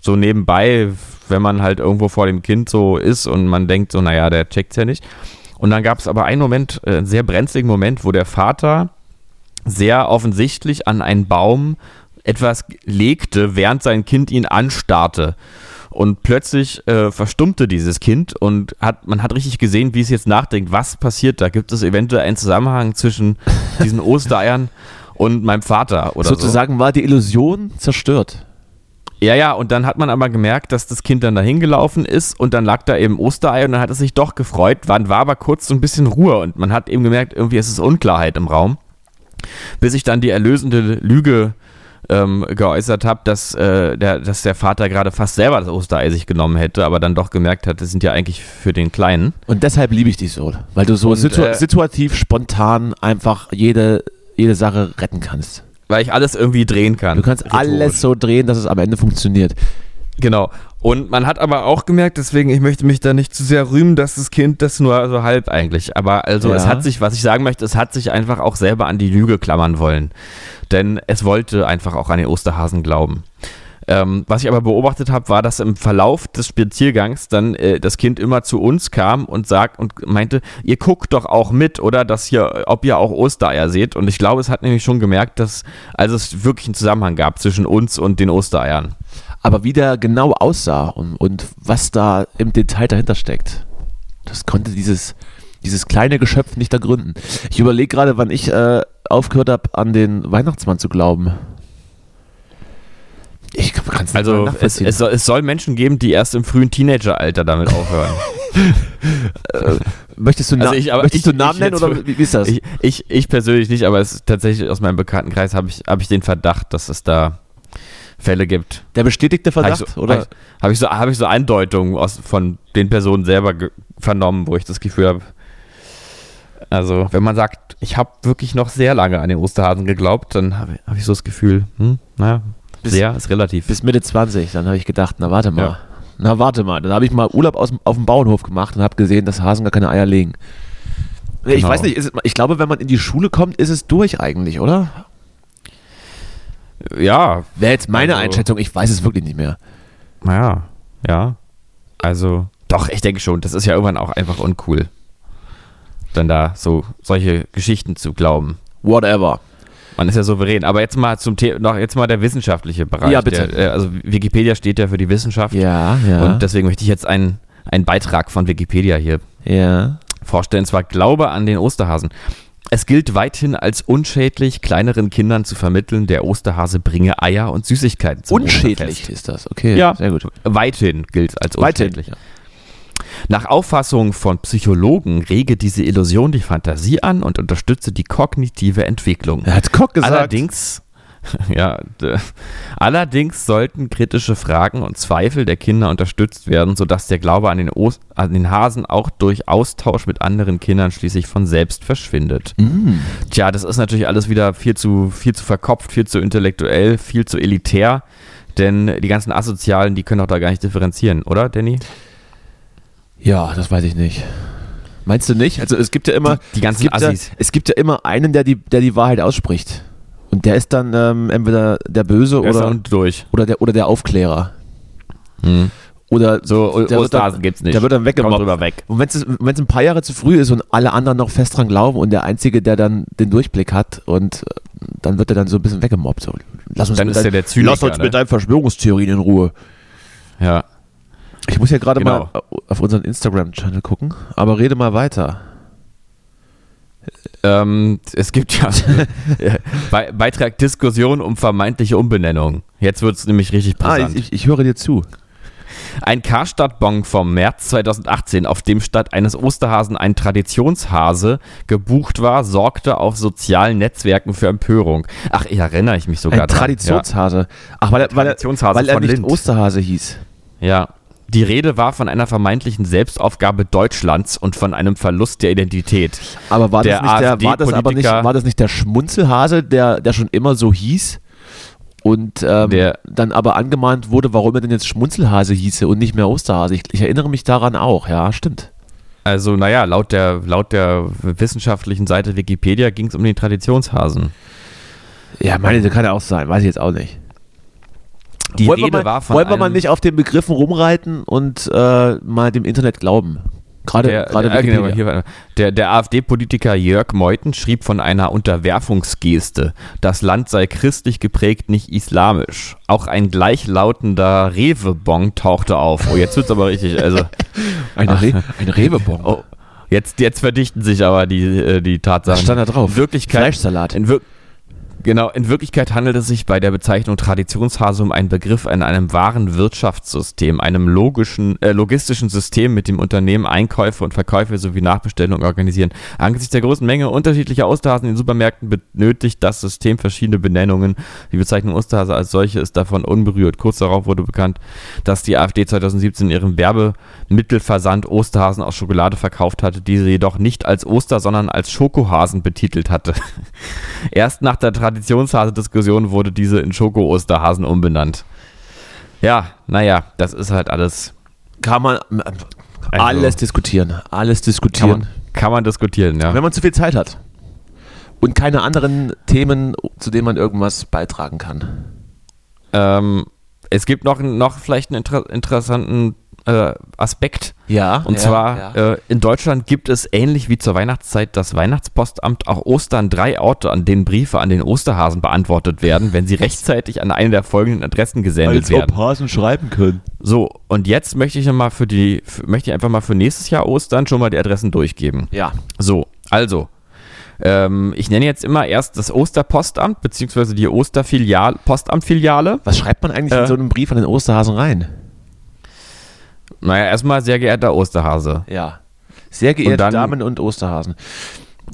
so nebenbei, wenn man halt irgendwo vor dem Kind so ist und man denkt so, naja, der checkt's ja nicht. Und dann gab es aber einen Moment, äh, einen sehr brenzligen Moment, wo der Vater sehr offensichtlich an einen Baum etwas legte, während sein Kind ihn anstarrte. Und plötzlich äh, verstummte dieses Kind und hat, man hat richtig gesehen, wie es jetzt nachdenkt, was passiert da? Gibt es eventuell einen Zusammenhang zwischen diesen Ostereiern und meinem Vater oder Sozusagen war die Illusion zerstört. Ja, ja, und dann hat man aber gemerkt, dass das Kind dann dahin gelaufen ist und dann lag da eben Osterei und dann hat es sich doch gefreut, war, war aber kurz so ein bisschen Ruhe und man hat eben gemerkt, irgendwie ist es Unklarheit im Raum, bis ich dann die erlösende Lüge ähm, geäußert habe, dass, äh, der, dass der Vater gerade fast selber das Osterei sich genommen hätte, aber dann doch gemerkt hat, das sind ja eigentlich für den Kleinen. Und deshalb liebe ich dich so, weil du so Und, situ äh, situativ, spontan einfach jede, jede Sache retten kannst. Weil ich alles irgendwie drehen kann. Du kannst Rhetorisch. alles so drehen, dass es am Ende funktioniert. Genau. Und man hat aber auch gemerkt, deswegen, ich möchte mich da nicht zu sehr rühmen, dass das Kind das nur so halb eigentlich. Aber also es Ja. hat sich, was ich sagen möchte, es hat sich einfach auch selber an die Lüge klammern wollen. Denn es wollte einfach auch an den Osterhasen glauben. Ähm, was ich aber beobachtet habe, war, dass im Verlauf des Spaziergangs dann äh, das Kind immer zu uns kam und sagt und meinte, ihr guckt doch auch mit, oder dass ihr, ob ihr auch Ostereier seht. Und ich glaube, es hat nämlich schon gemerkt, dass also es wirklich einen Zusammenhang gab zwischen uns und den Ostereiern. Aber wie der genau aussah und, und was da im Detail dahinter steckt, das konnte dieses, dieses kleine Geschöpf nicht ergründen. Ich überlege gerade, wann ich äh, aufgehört habe, an den Weihnachtsmann zu glauben. Ich kann es Also es, es, soll, es soll Menschen geben, die erst im frühen Teenageralter damit aufhören. möchtest du, Na also ich- möchtest ich- du Namen ich nennen oder wie, wie ist das? Ich, ich, ich persönlich nicht, aber es ist tatsächlich aus meinem Bekanntenkreis habe ich, habe ich den Verdacht, dass es da Fälle gibt. Der bestätigte ich, Verdacht, so, oder? Habe ich, hab ich, so, hab ich so Andeutungen aus, von den Personen selber vernommen, wo ich das Gefühl habe. Also, wenn man sagt, ich habe wirklich noch sehr lange an den Osterhasen geglaubt, dann habe hab ich so das Gefühl, hm, naja, Bis- sehr ist relativ. Bis Mitte 20, dann habe ich gedacht, na warte mal. Ja. Na warte mal, dann habe ich mal Urlaub aus, auf dem Bauernhof gemacht und habe gesehen, dass Hasen gar keine Eier legen. Ich Genau. weiß nicht, es, ich glaube, wenn man in die Schule kommt, ist es durch eigentlich, oder? ja, Wäre jetzt meine Also- Einschätzung, ich weiß es wirklich nicht mehr. naja, ja. Also, doch, ich denke schon, das ist ja irgendwann auch einfach uncool. Dann da so solche Geschichten zu glauben. Whatever. Man ist ja souverän. Aber jetzt mal zum Thema, noch jetzt mal der wissenschaftliche Bereich. Ja, bitte. Der, äh, also Wikipedia steht ja für die Wissenschaft. Ja, ja. Und deswegen möchte ich jetzt einen, einen Beitrag von Wikipedia hier ja. vorstellen. Und zwar Glaube an den Osterhasen. Es gilt weithin als unschädlich, kleineren Kindern zu vermitteln, der Osterhase bringe Eier und Süßigkeiten zum Unschädlich Osterfest. ist das, okay. Ja, sehr gut. Weithin gilt als Weithin. unschädlich. Nach Auffassung von Psychologen rege diese Illusion die Fantasie an und unterstütze die kognitive Entwicklung. Er hat Kock gesagt. Allerdings, ja, allerdings sollten kritische Fragen und Zweifel der Kinder unterstützt werden, sodass der Glaube an den, an den Hasen auch durch Austausch mit anderen Kindern schließlich von selbst verschwindet. Mm. Tja, das ist natürlich alles wieder viel zu, viel zu verkopft, viel zu intellektuell, viel zu elitär, denn die ganzen Asozialen, die können doch da gar nicht differenzieren, oder, Danny? Ja, das weiß ich nicht. Meinst du nicht? Also es gibt ja immer, Die ganzen es gibt ja, Assis. es gibt ja immer einen, der die, der die Wahrheit ausspricht. Und der ist dann ähm, entweder der Böse Besser oder, und durch. oder, der, oder der Aufklärer. Hm. Oder So, der wird Osterhasen dann, gibt's nicht. Der wird dann Kommt weggemobbt. drüber weg. Und wenn es ein paar Jahre zu früh ist und alle anderen noch fest dran glauben und der Einzige, der dann den Durchblick hat und äh, dann wird er dann so ein bisschen weggemobbt. So, lass uns Dann mit ist dein- er der Zyniker, Lass uns ne? mit deinen Verschwörungstheorien in Ruhe. Ja. Ich muss ja gerade Genau. mal auf unseren Instagram-Channel gucken, aber rede mal weiter. Ähm, es gibt ja Be Beitrag Diskussion um vermeintliche Umbenennung. Jetzt wird es nämlich richtig Ah, brisant. ich, ich, höre dir zu. Ein Karstadt-Bon vom März 2018, auf dem statt eines Osterhasen ein Traditionshase gebucht war, sorgte auf sozialen Netzwerken für Empörung. Ach, ich erinnere ich mich sogar Ein dran. Traditionshase. Ach, weil er, weil er, weil er nicht Lind. Osterhase hieß. Ja. Die Rede war von einer vermeintlichen Selbstaufgabe Deutschlands und von einem Verlust der Identität. Aber war Der das, nicht der, war, das aber nicht, war das nicht der Schmunzelhase, der, der schon immer so hieß? Und ähm, Der- dann aber angemahnt wurde, warum er denn jetzt Schmunzelhase hieße und nicht mehr Osterhase. Ich, ich erinnere mich daran auch, ja, stimmt. Also, naja, laut der, laut der wissenschaftlichen Seite Wikipedia ging es um den Traditionshasen. Ja, meine, das kann ja auch sein, weiß ich jetzt auch nicht. Die wollen wir Rede mal, war von wollen wir mal nicht auf den Begriffen rumreiten und äh, mal dem Internet glauben? Gerade Der, gerade der, genau, Wikipedia. hier der, der AfD-Politiker Jörg Meuthen schrieb von einer Unterwerfungsgeste. Das Land sei christlich geprägt, nicht islamisch. Auch ein gleichlautender Rewe-Bon tauchte auf. Oh, jetzt wird's aber richtig. Also, Ein, Re ein Rewebon. oh, jetzt, jetzt verdichten sich aber die, äh, die Tatsachen. Was stand da drauf? Wirklichkeit, Fleischsalat. in Wir Genau, in Wirklichkeit handelt es sich bei der Bezeichnung Traditionshase um einen Begriff in einem wahren Wirtschaftssystem, einem logischen, äh, logistischen System, mit dem Unternehmen Einkäufe und Verkäufe sowie Nachbestellungen organisieren. Angesichts der großen Menge unterschiedlicher Osterhasen in Supermärkten benötigt das System verschiedene Benennungen. Die Bezeichnung Osterhase als solche ist davon unberührt. Kurz darauf wurde bekannt, dass die AfD 2017 in ihrem Werbemittelversand Osterhasen aus Schokolade verkauft hatte, diese jedoch nicht als Oster, sondern als Schokohasen betitelt hatte. Erst nach der Traditionshase-Diskussion wurde diese in Schoko-Osterhasen umbenannt. Ja, naja, das ist halt alles. Kann man äh, Also- alles diskutieren. Alles Kann diskutieren. man, kann man diskutieren, ja. Wenn man zu viel Zeit hat. Und keine anderen Themen, zu denen man irgendwas beitragen kann. Ähm, es gibt noch, noch vielleicht einen inter interessanten äh, Aspekt. Ja. Und ja, zwar ja. Äh, in Deutschland gibt es ähnlich wie zur Weihnachtszeit das Weihnachtspostamt auch Ostern drei Orte, an denen Briefe an den Osterhasen beantwortet werden, wenn sie rechtzeitig an eine der folgenden Adressen gesendet werden. Hasen schreiben können. So, und jetzt möchte ich noch mal für die, für, möchte ich einfach mal für nächstes Jahr Ostern schon mal die Adressen durchgeben. Ja. So, also. Ähm, ich nenne jetzt immer erst das Osterpostamt, beziehungsweise die Osterfilial, Postamtfiliale. Was schreibt man eigentlich Äh. in so einem Brief an den Osterhasen rein? Naja, erstmal sehr geehrter Osterhase. Ja. Sehr geehrte dann- Damen und Osterhasen.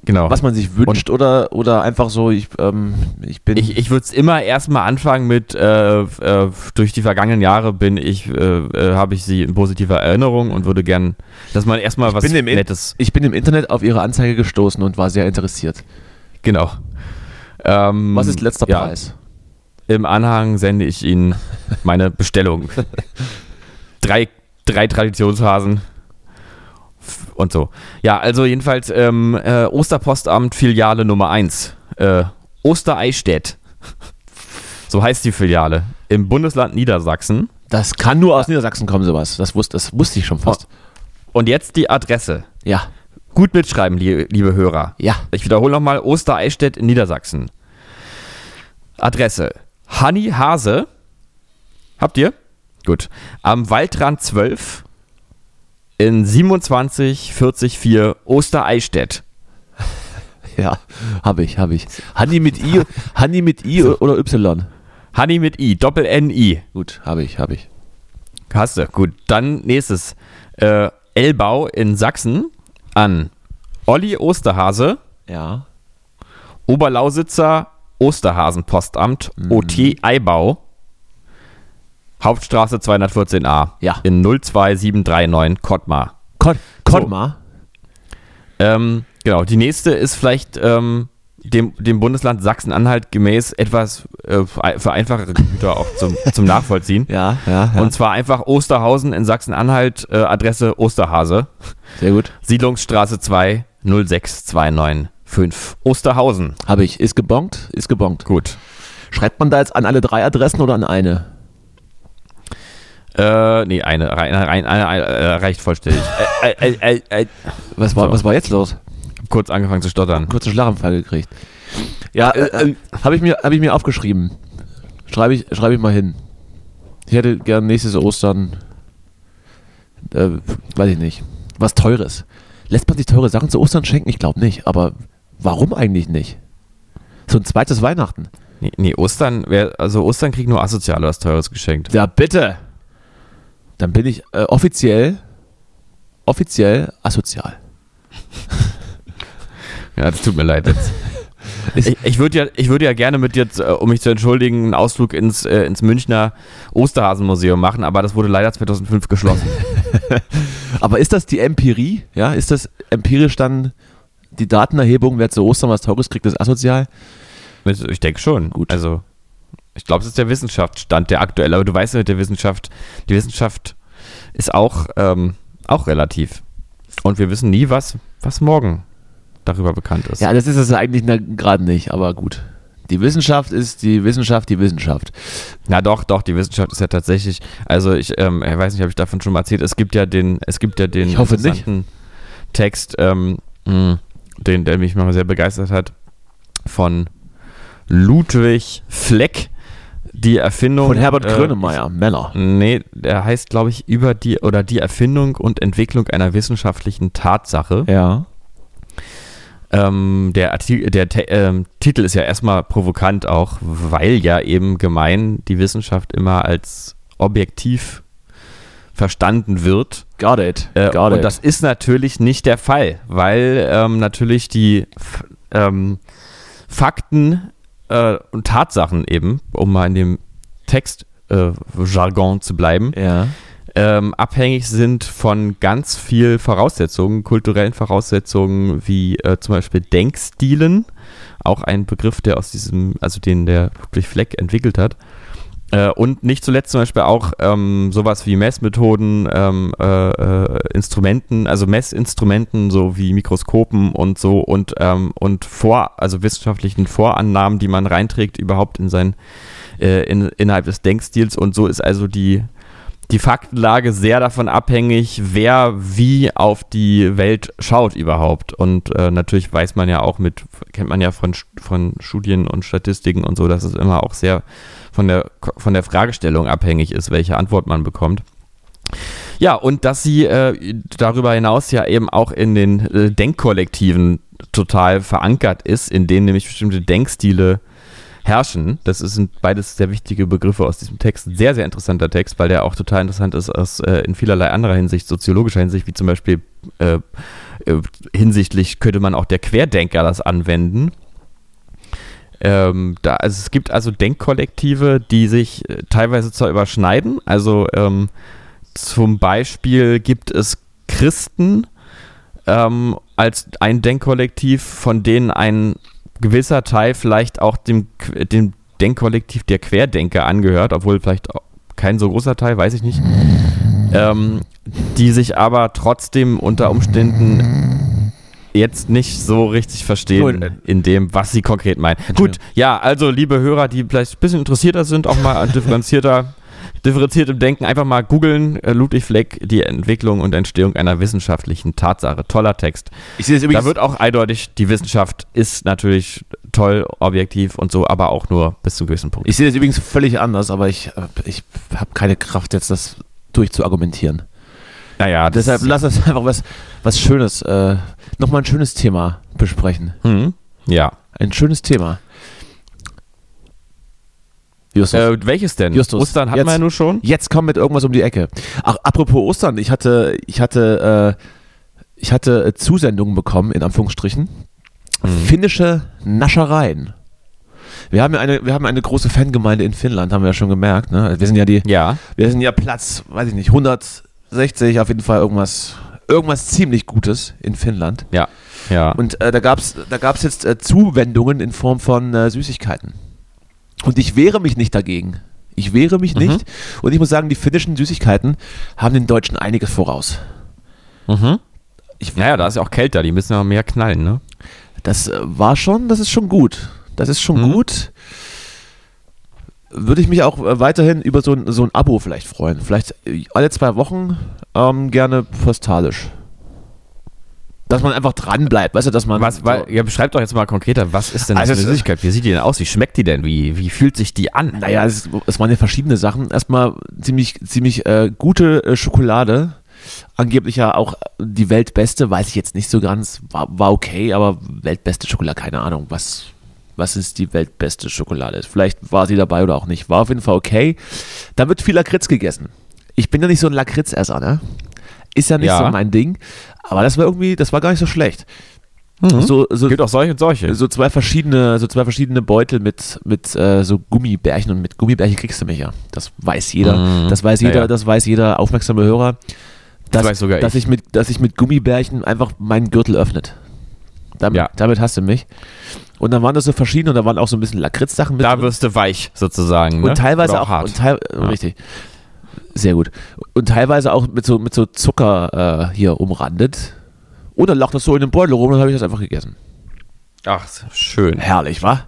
Genau. was man sich wünscht oder, oder einfach so, ich, ähm, ich bin. Ich, ich würde es immer erstmal anfangen mit, äh, äh, durch die vergangenen Jahre bin ich, äh, äh, habe ich sie in positiver Erinnerung und würde gern, dass man erstmal was im In- Nettes, ich bin im Internet auf ihre Anzeige gestoßen und war sehr interessiert. genau. Ähm, Was ist letzter ja, Preis? Im Anhang sende ich Ihnen meine Bestellung. drei, drei Traditionshasen und so. Ja, also jedenfalls ähm, äh, Osterpostamt Filiale Nummer 1. Äh, Ostereichstätt. So heißt die Filiale. Im Bundesland Niedersachsen. Das kann nur aus Niedersachsen kommen, sowas. Das wusste, das wusste ich schon fast. Und jetzt die Adresse. Ja, Gut mitschreiben, liebe, liebe Hörer. ja. Ich wiederhole nochmal, Ostereichstätt in Niedersachsen. Adresse, Hanni Hase. Habt ihr? Gut. Am Waldrand 12 in 27404 Ostereichstätt. Ja, habe ich, habe ich. Hanni mit I, Hanni mit I oder Y? Hanni mit I, Doppel-N-I. Gut, habe ich, habe ich. Hast du. Gut. Dann nächstes. Äh, Elbau in Sachsen an Olli Osterhase, Ja. Oberlausitzer Osterhasenpostamt, OT Eibau, Hauptstraße 214a Ja. in 02739 Kottmar. Kon Konma. Ähm, genau, die nächste ist vielleicht ähm, dem, dem Bundesland Sachsen-Anhalt gemäß etwas äh, für einfachere Güter auch zum, zum Nachvollziehen. Ja, ja, ja. Und zwar einfach Osterhausen in Sachsen-Anhalt, äh, Adresse Osterhase, Sehr gut. Siedlungsstraße 2 06295 Osterhausen. Habe ich. Ist gebongt? Ist gebongt. Gut. Schreibt man da jetzt an alle drei Adressen oder an eine? Äh, nee, eine, rein, rein, eine, eine, äh, reicht vollständig. äh, äh, äh, äh, Was war, So. was war jetzt los? kurz angefangen zu stottern. Kurzen Schlaganfall gekriegt. Ja, äh, äh, habe ich, mir- hab ich mir aufgeschrieben. Schreibe ich, schreibe ich mal hin. Ich hätte gern nächstes Ostern, äh, weiß ich nicht, was Teures. Lässt man sich teure Sachen zu Ostern schenken? Ich glaube nicht. Aber warum eigentlich nicht? So ein zweites Weihnachten. Nee, nee Ostern, wär, also Ostern kriegt nur asozial was Teures geschenkt. Ja, bitte. Dann bin ich äh, offiziell, offiziell asozial. Ja, das tut mir leid jetzt. Ich, ich würde ja, ich würde ja gerne mit dir, äh, um mich zu entschuldigen, einen Ausflug ins, äh, ins Münchner Osterhasenmuseum machen, aber das wurde leider 2005 geschlossen. Aber ist das die Empirie? Ja, ist das empirisch dann die Datenerhebung, wer zu Ostern was Teures kriegt, ist asozial? Ich denke schon. Gut. Also, ich glaube, es ist der Wissenschaftsstand, der aktuelle. Aber du weißt ja mit der Wissenschaft, die Wissenschaft ist auch, ähm, auch relativ. Und wir wissen nie, was, was morgen darüber bekannt ist. Ja, das ist es eigentlich gerade nicht, aber gut. Die Wissenschaft ist die Wissenschaft, die Wissenschaft. Na doch, doch, die Wissenschaft ist ja tatsächlich, also ich, ähm, ich weiß nicht, ob ich davon schon mal erzählt, es gibt ja den, es gibt ja den Ich hoffe nicht. Text, ähm, mh, den, der mich mal sehr begeistert hat, von Ludwig Fleck, die Erfindung. Von Herbert äh, Grönemeyer, Männer. Nee, der heißt, glaube ich, über die oder die Erfindung und Entwicklung einer wissenschaftlichen Tatsache. Ja. Ähm, der Arti der ähm, Titel ist ja erstmal provokant auch, weil ja eben gemein die Wissenschaft immer als objektiv verstanden wird. Got it. Äh, Got und it. das ist natürlich nicht der Fall, weil ähm, natürlich die ähm, Fakten äh, und Tatsachen eben, um mal in dem Textjargon äh, Jargon zu bleiben, ja. ähm, abhängig sind von ganz viel Voraussetzungen, kulturellen Voraussetzungen, wie äh, zum Beispiel Denkstilen, auch ein Begriff, der aus diesem, also den der Ludwig Fleck entwickelt hat. Äh, und nicht zuletzt zum Beispiel auch ähm, sowas wie Messmethoden, ähm, äh, äh, Instrumenten, also Messinstrumenten, so wie Mikroskopen und so und, ähm, und vor, also wissenschaftlichen Vorannahmen, die man reinträgt, überhaupt in sein, äh, in, innerhalb des Denkstils. Und so ist also die, die Faktenlage sehr davon abhängig, wer wie auf die Welt schaut überhaupt. Und äh, natürlich weiß man ja auch mit, kennt man ja von, von Studien und Statistiken und so, dass es immer auch sehr von der, von der Fragestellung abhängig ist, welche Antwort man bekommt. Ja, und dass sie äh, darüber hinaus ja eben auch in den äh, Denkkollektiven total verankert ist, in denen nämlich bestimmte Denkstile herrschen. Das sind beides sehr wichtige Begriffe aus diesem Text. Sehr, sehr interessanter Text, weil der auch total interessant ist aus, äh, in vielerlei anderer Hinsicht, soziologischer Hinsicht, wie zum Beispiel äh, äh, hinsichtlich könnte man auch der Querdenker das anwenden. Ähm, da, also es gibt also Denkkollektive, die sich äh, teilweise zwar überschneiden. Also ähm, zum Beispiel gibt es Christen ähm, als ein Denkkollektiv, von denen ein gewisser Teil vielleicht auch dem, dem Denkkollektiv der Querdenker angehört, obwohl vielleicht kein so großer Teil, weiß ich nicht. Ähm, die sich aber trotzdem unter Umständen jetzt nicht so richtig verstehen in dem, was sie konkret meinen. Gut, ja, also liebe Hörer, die vielleicht ein bisschen interessierter sind, auch mal differenzierter, differenziert im Denken, einfach mal googeln, äh, Ludwig Fleck, die Entwicklung und Entstehung einer wissenschaftlichen Tatsache. Toller Text. Ich sehe es übrigens. Da wird auch eindeutig, die Wissenschaft ist natürlich toll, objektiv und so, aber auch nur bis zu einem gewissen Punkt. Ich sehe das übrigens völlig anders, aber ich, äh, ich habe keine Kraft, jetzt das durchzuargumentieren. Naja, Deshalb lass uns einfach was, was Schönes, äh, nochmal ein schönes Thema besprechen. hm, ja. Ein schönes Thema. Justus. Äh, welches denn? Justus, Ostern hatten jetzt- wir ja nur schon. Jetzt komm mit irgendwas um die Ecke. Ach, apropos Ostern, ich hatte, ich hatte, äh, ich hatte äh, Zusendungen bekommen, in Anführungsstrichen. Finnische Naschereien. Wir haben ja eine, wir haben eine große Fangemeinde in Finnland, haben wir ja schon gemerkt. Ne? Wir sind ja die, Ja. wir sind ja Platz, weiß ich nicht, 160, auf jeden Fall irgendwas, irgendwas ziemlich Gutes in Finnland. Ja. Ja. Und äh, da gab es da gab's jetzt äh, Zuwendungen in Form von äh, Süßigkeiten. Und ich wehre mich nicht dagegen. Ich wehre mich nicht. Und ich muss sagen, die finnischen Süßigkeiten haben den Deutschen einiges voraus. mhm. Ich, Naja, da ist ja auch kälter, die müssen ja mehr knallen, ne? Das äh, war schon, das ist schon gut. Das ist schon Mhm. gut. Würde ich mich auch äh, weiterhin über so ein, so ein Abo vielleicht freuen. Vielleicht äh, alle zwei Wochen ähm, gerne postalisch. Dass man einfach dran bleibt, weißt du, dass man. Was, weil, ja, beschreib doch jetzt mal konkreter, was ist denn das Also für eine Süßigkeit? Wie sieht die denn aus? Wie schmeckt die denn? Wie, wie fühlt sich die an? Naja, es, es waren ja verschiedene Sachen. Erstmal ziemlich, ziemlich äh, gute äh, Schokolade. Angeblich ja auch die weltbeste, weiß ich jetzt nicht so ganz. War, war okay, aber weltbeste Schokolade, keine Ahnung, was, was ist die weltbeste Schokolade? Vielleicht war sie dabei oder auch nicht. War auf jeden Fall okay. Da wird viel Lakritz gegessen. Ich bin ja nicht so ein Lakritzesser, ne? Ist ja nicht Ja. so mein Ding. Aber das war irgendwie, das war gar nicht so schlecht. Mhm. So, so, Gibt auch solche und solche. so zwei verschiedene, so zwei verschiedene Beutel mit, mit äh, so Gummibärchen und mit Gummibärchen kriegst du mich ja. Das weiß jeder. Mhm. Das weiß Ja, jeder, ja. das weiß jeder aufmerksame Hörer. Das Dass, weiß sogar dass ich. ich. mit, dass ich mit Gummibärchen einfach meinen Gürtel öffnet. Damit, Ja. damit hast du mich. Und dann waren das so verschiedene und da waren auch so ein bisschen Lakritz-Sachen mit. Da wirst du weich, sozusagen. Ne? Und teilweise Oder auch, hart. Und teil, Ja. Richtig. Sehr gut. Und teilweise auch mit so, mit so Zucker äh, hier umrandet. Oder lag das so in den Beutel rum und dann habe ich das einfach gegessen. Ach, schön. Herrlich, wa?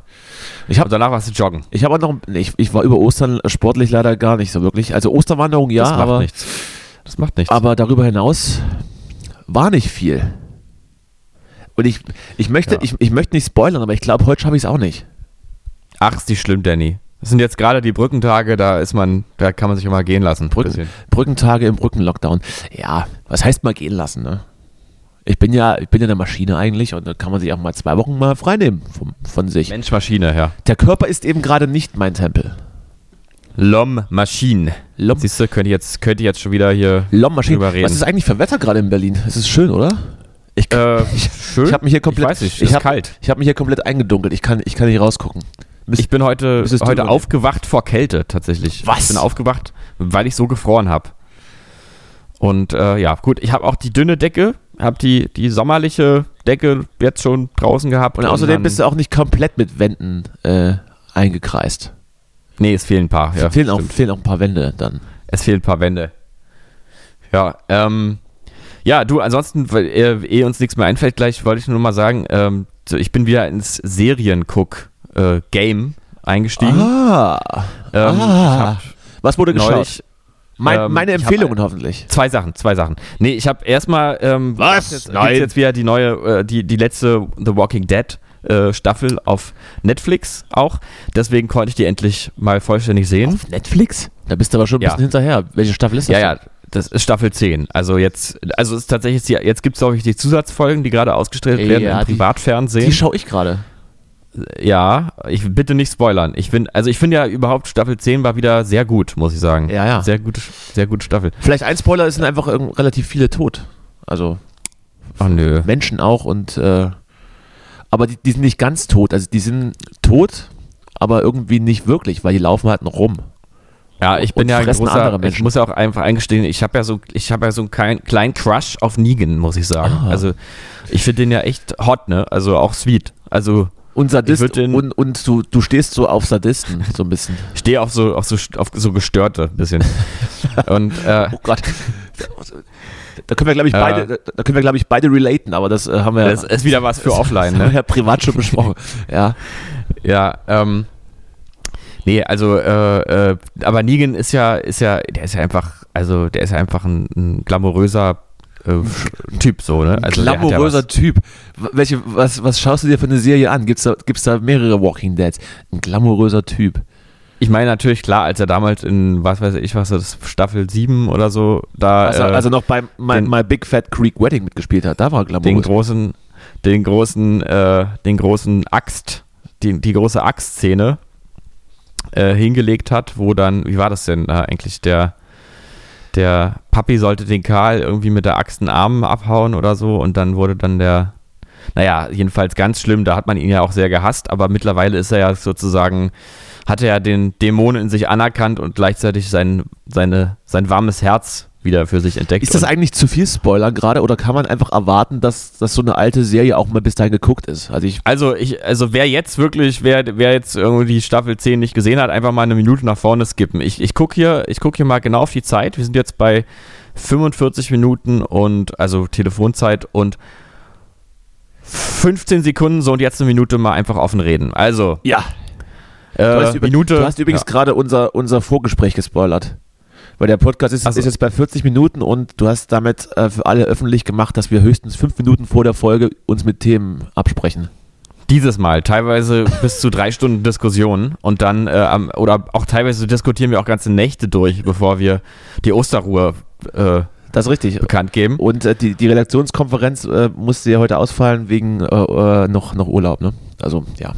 Ich habe Und danach warst du joggen. Ich habe auch noch, ich, ich war über Ostern sportlich leider gar nicht so wirklich. Also Osterwanderung ja, das macht aber, nichts. Das macht nichts. aber darüber hinaus war nicht viel. Und ich, ich möchte, Ja. ich, ich möchte nicht spoilern, aber ich glaube, heute schaffe ich es auch nicht. Ach, ist die schlimm, Danny. Das sind jetzt gerade die Brückentage, da ist man, da kann man sich immer gehen lassen. Brücken. Brückentage im Brückenlockdown. Ja, was heißt mal gehen lassen, ne? Ich bin ja, ich bin ja eine Maschine eigentlich und da kann man sich auch mal zwei Wochen mal freinehmen vom, von sich. Mensch, Maschine, ja. Der Körper ist eben gerade nicht mein Tempel. Lom Maschine. Lom- Siehst du, könnte jetzt, könnte ich jetzt schon wieder hier Lommaschine. drüber reden. Was ist eigentlich für Wetter gerade in Berlin? Es ist schön, oder? Ich, äh, schön. ich habe mich hier komplett, Ich weiß nicht, ich ist hab, kalt. Ich habe mich hier komplett eingedunkelt. Ich kann, ich kann nicht rausgucken. Müsst- Ich bin heute, heute aufgewacht vor Kälte tatsächlich. Was? Ich bin aufgewacht, weil ich so gefroren habe. Und äh, ja, gut, ich habe auch die dünne Decke, habe die, die sommerliche Decke jetzt schon draußen gehabt. und außerdem dann, bist du auch nicht komplett mit Wänden äh, eingekreist. Nee, es fehlen ein paar. Ja, fehlen, auch, fehlen auch ein paar Wände dann. Es fehlen ein paar Wände. Ja, ähm, ja, du, ansonsten, weil äh, eh uns nichts mehr einfällt, gleich wollte ich nur mal sagen, ähm, ich bin wieder ins Serienguck-Game eingestiegen. Ah, Ähm, ah. Was wurde geschaut? neulich Mein, ähm, meine hab Empfehlungen hoffentlich. Zwei Sachen, zwei Sachen. Nee, ich habe erstmal. Ähm, Was? Jetzt, Nein. gibt's jetzt wieder die neue, äh, die, die letzte The Walking Dead äh, Staffel auf Netflix auch. Deswegen konnte ich die endlich mal vollständig sehen. Auf Netflix? Da bist du aber schon ein Ja. bisschen hinterher. Welche Staffel ist das? Ja, ja, das ist Staffel 10. Also jetzt, also es ist tatsächlich, die, jetzt gibt es, glaube ich, die Zusatzfolgen, die gerade ausgestrahlt Ja, werden im die- Privatfernsehen. Die schaue ich gerade. ja, ich bitte nicht spoilern. Ich finde, also ich finde ja überhaupt Staffel 10 war wieder sehr gut, muss ich sagen. Ja, ja. Sehr gute, sehr gute Staffel. Vielleicht ein Spoiler, es sind einfach relativ viele tot. Also, Oh nö. Menschen auch und äh, aber die, die sind nicht ganz tot. Also die sind tot, aber irgendwie nicht wirklich, weil die laufen halt noch rum. Ja, ich bin ja ein großer, ich muss ja auch einfach eingestehen, ich habe ja so, ich habe ja so einen kleinen, kleinen Crush auf Negan, muss ich sagen. Ah. Also ich finde den ja echt hot, ne? Also auch sweet. Also Und Sadist den- und, und du, du stehst so auf Sadisten, so ein bisschen. ich stehe auf so, auf so, auf so gestörte ein bisschen. Und äh, Oh Gott. Da können wir, glaube ich, beide, da können wir, glaube ich, beide relaten, aber das äh, haben wir, das ist wieder was für offline, das haben wir ne? ja privat schon besprochen. Ja. Ja, ähm. Nee, also, äh, äh, aber Negan ist ja, ist ja, der ist ja einfach, also der ist ja einfach ein, ein glamouröser äh, Typ, so, ne? Also ja Glamouröser was. Typ. Welche, was, was schaust du dir für eine Serie an? Gibt's da, gibt's da mehrere Walking Deads? Ein glamouröser Typ. Ich meine natürlich, klar, als er damals in, was weiß ich, was das Staffel 7 oder so, da Also, äh, also noch bei My, den- My Big Fat Creek Wedding mitgespielt hat, da war er den glamourös. großen, den großen, äh, den großen Axt, die, die große Axtszene äh, hingelegt hat, wo dann, wie war das denn äh, eigentlich, der, der Papi sollte den Karl irgendwie mit der Axt den Arm abhauen oder so und dann wurde dann der, naja, jedenfalls ganz schlimm, da hat man ihn ja auch sehr gehasst, aber mittlerweile ist er ja sozusagen, hat er ja den Dämon in sich anerkannt und gleichzeitig sein, seine, sein warmes Herz wieder für sich entdeckt. Ist das eigentlich zu viel Spoiler gerade oder kann man einfach erwarten, dass, dass so eine alte Serie auch mal bis dahin geguckt ist? Also ich Also ich, also wer jetzt wirklich, wer, wer jetzt irgendwie die Staffel 10 nicht gesehen hat, einfach mal eine Minute nach vorne skippen. Ich, ich gucke hier, ich guck hier mal genau auf die Zeit. Wir sind jetzt bei 45 Minuten und also Telefonzeit und 15 Sekunden, so und jetzt eine Minute mal einfach offen reden. Also, ja, äh, du hast, Minute. du hast übrigens ja. gerade unser, unser Vorgespräch gespoilert. Weil der Podcast ist, so. ist jetzt bei 40 Minuten und du hast damit äh, für alle öffentlich gemacht, dass wir höchstens fünf Minuten vor der Folge uns mit Themen absprechen. Dieses Mal teilweise bis zu drei Stunden Diskussion und dann, äh, oder auch teilweise diskutieren wir auch ganze Nächte durch, bevor wir die Osterruhe äh, Das ist richtig. bekannt geben. Und äh, die, die Redaktionskonferenz äh, musste ja heute ausfallen wegen äh, äh, noch, noch Urlaub, ne? Also, ja.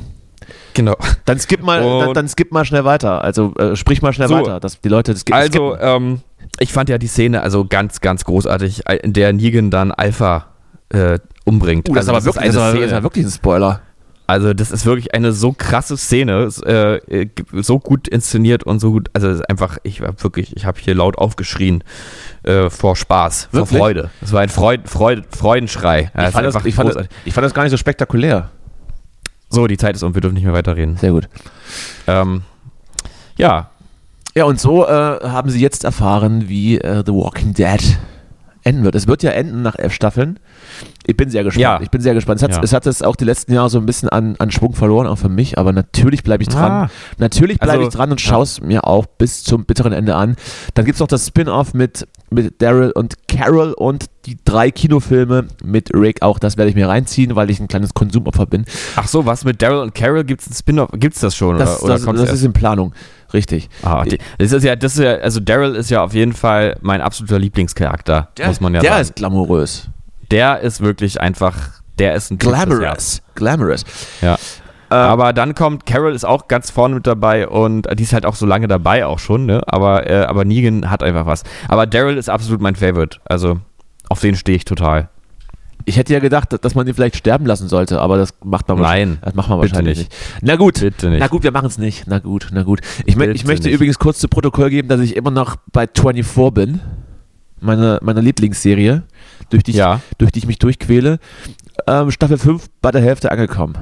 Genau. Dann skip mal, dann, dann skip mal schnell weiter. Also äh, sprich mal schnell So. weiter, dass die Leute das skippen. Also, ähm, ich fand ja die Szene also ganz, ganz großartig, äh, in der Negan dann Alpha äh, umbringt. Uh, das, also, ist aber wirklich, das, ist aber- das wirklich ein Spoiler. Also, das ist wirklich eine so krasse Szene, äh, äh, so gut inszeniert und so gut. Also, einfach, ich war wirklich, ich habe hier laut aufgeschrien äh, vor Spaß, vor Wirklich? Freude. Es war ein Freud, Freud, Freudenschrei. Ja, ich, fand das, ich, fand das, ich fand das gar nicht so spektakulär. So, die Zeit ist um, wir dürfen nicht mehr weiterreden. Sehr gut. Ähm, ja, Ja, und so äh, haben sie jetzt erfahren, wie äh, The Walking Dead enden wird. Es wird ja enden nach elf Staffeln. Ich bin sehr gespannt. Ja. Ich bin sehr gespannt. Es hat, Ja. es hat es auch die letzten Jahre so ein bisschen an, an Schwung verloren, auch für mich, aber natürlich bleibe ich dran. Ah. Natürlich bleibe Also, ich dran und ja. schaue es mir auch bis zum bitteren Ende an. Dann gibt es noch das Spin-off mit, mit Daryl und Carol und die drei Kinofilme mit Rick. Auch das werde ich mir reinziehen, weil ich ein kleines Konsumopfer bin. ach so, was mit Daryl und Carol? Gibt es ein Spin-off? Gibt es das schon? Das, oder, oder das, kommt's das ist in Planung. Richtig. Ah, das ist ja, das ist ja, also Daryl ist ja auf jeden Fall mein absoluter Lieblingscharakter, muss man ja der sagen. ist glamourös. der ist wirklich einfach, der ist ein. Glamorous. Glamorous. Ja. Aber dann kommt, Carol ist auch ganz vorne mit dabei und die ist halt auch so lange dabei auch schon, ne? Aber, äh, aber Negan hat einfach was. Aber Daryl ist absolut mein Favorite. Also auf den stehe ich total. Ich hätte ja gedacht, dass man ihn vielleicht sterben lassen sollte, aber das macht man Nein, wahrscheinlich, das macht man wahrscheinlich nicht. nicht. Na gut, Bitte nicht. na gut, wir machen es nicht. Na gut, na gut. Ich, mö- ich möchte nicht. übrigens kurz zu Protokoll geben, dass ich immer noch bei 24 bin, meine, meiner Lieblingsserie, durch die, ich, Ja. durch die ich mich durchquäle. Ähm, Staffel 5 bei der Hälfte angekommen.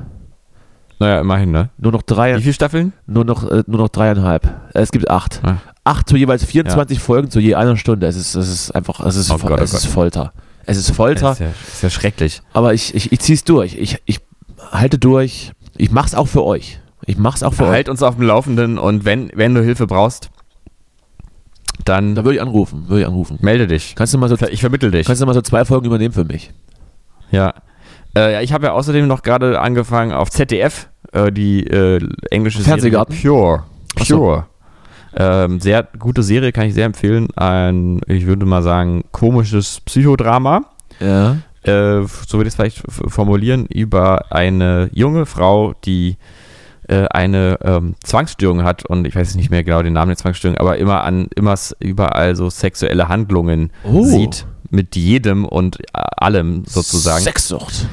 Naja, immerhin, ne? Nur noch drei, Wie viele Staffeln? nur noch, äh, nur noch dreieinhalb. Es gibt acht. Ah. Acht zu jeweils 24 Folgen zu je einer Stunde. Es ist, es ist einfach, es ist, Oh Gott, oh es ist Gott. Folter. Es ist Folter. Ist ja, ist ja schrecklich. Aber ich, ich, ich zieh's durch. Ich, ich halte durch. Ich mach's auch für euch. Ich mach's auch für Halt uns auf dem Laufenden und wenn, wenn du Hilfe brauchst, euch. dann Da würde ich anrufen. Würde ich anrufen. melde dich. Kannst du mal so, Ich vermittel dich. kannst du mal so zwei Folgen übernehmen für mich? Ja. Äh, ja, ich habe ja außerdem noch gerade angefangen auf ZDF, äh, die äh, englische Fernsehgarten? Serie Pure. Pure. Ähm, sehr gute Serie, kann ich sehr empfehlen. Ein, ich würde mal sagen, komisches Psychodrama. Ja. Äh, so würde ich es vielleicht formulieren, über eine junge Frau, die äh, eine ähm, Zwangsstörung hat und ich weiß nicht mehr genau den Namen der Zwangsstörung, aber immer an immer überall so sexuelle Handlungen Oh. sieht mit jedem und allem sozusagen. Sexsucht.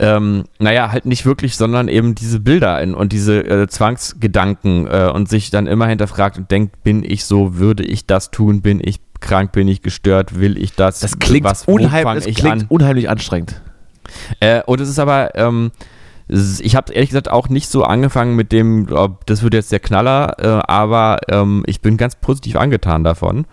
Ähm, naja, halt nicht wirklich, sondern eben diese Bilder in, und diese äh, Zwangsgedanken äh, und sich dann immer hinterfragt und denkt, bin ich so, würde ich das tun, bin ich krank, bin ich gestört, will ich das? Das klingt, was, unheim das klingt an? unheimlich anstrengend. Äh, und es ist aber, ähm, ich habe ehrlich gesagt auch nicht so angefangen mit dem, ob, das wird jetzt der Knaller, äh, aber ähm, ich bin ganz positiv angetan davon.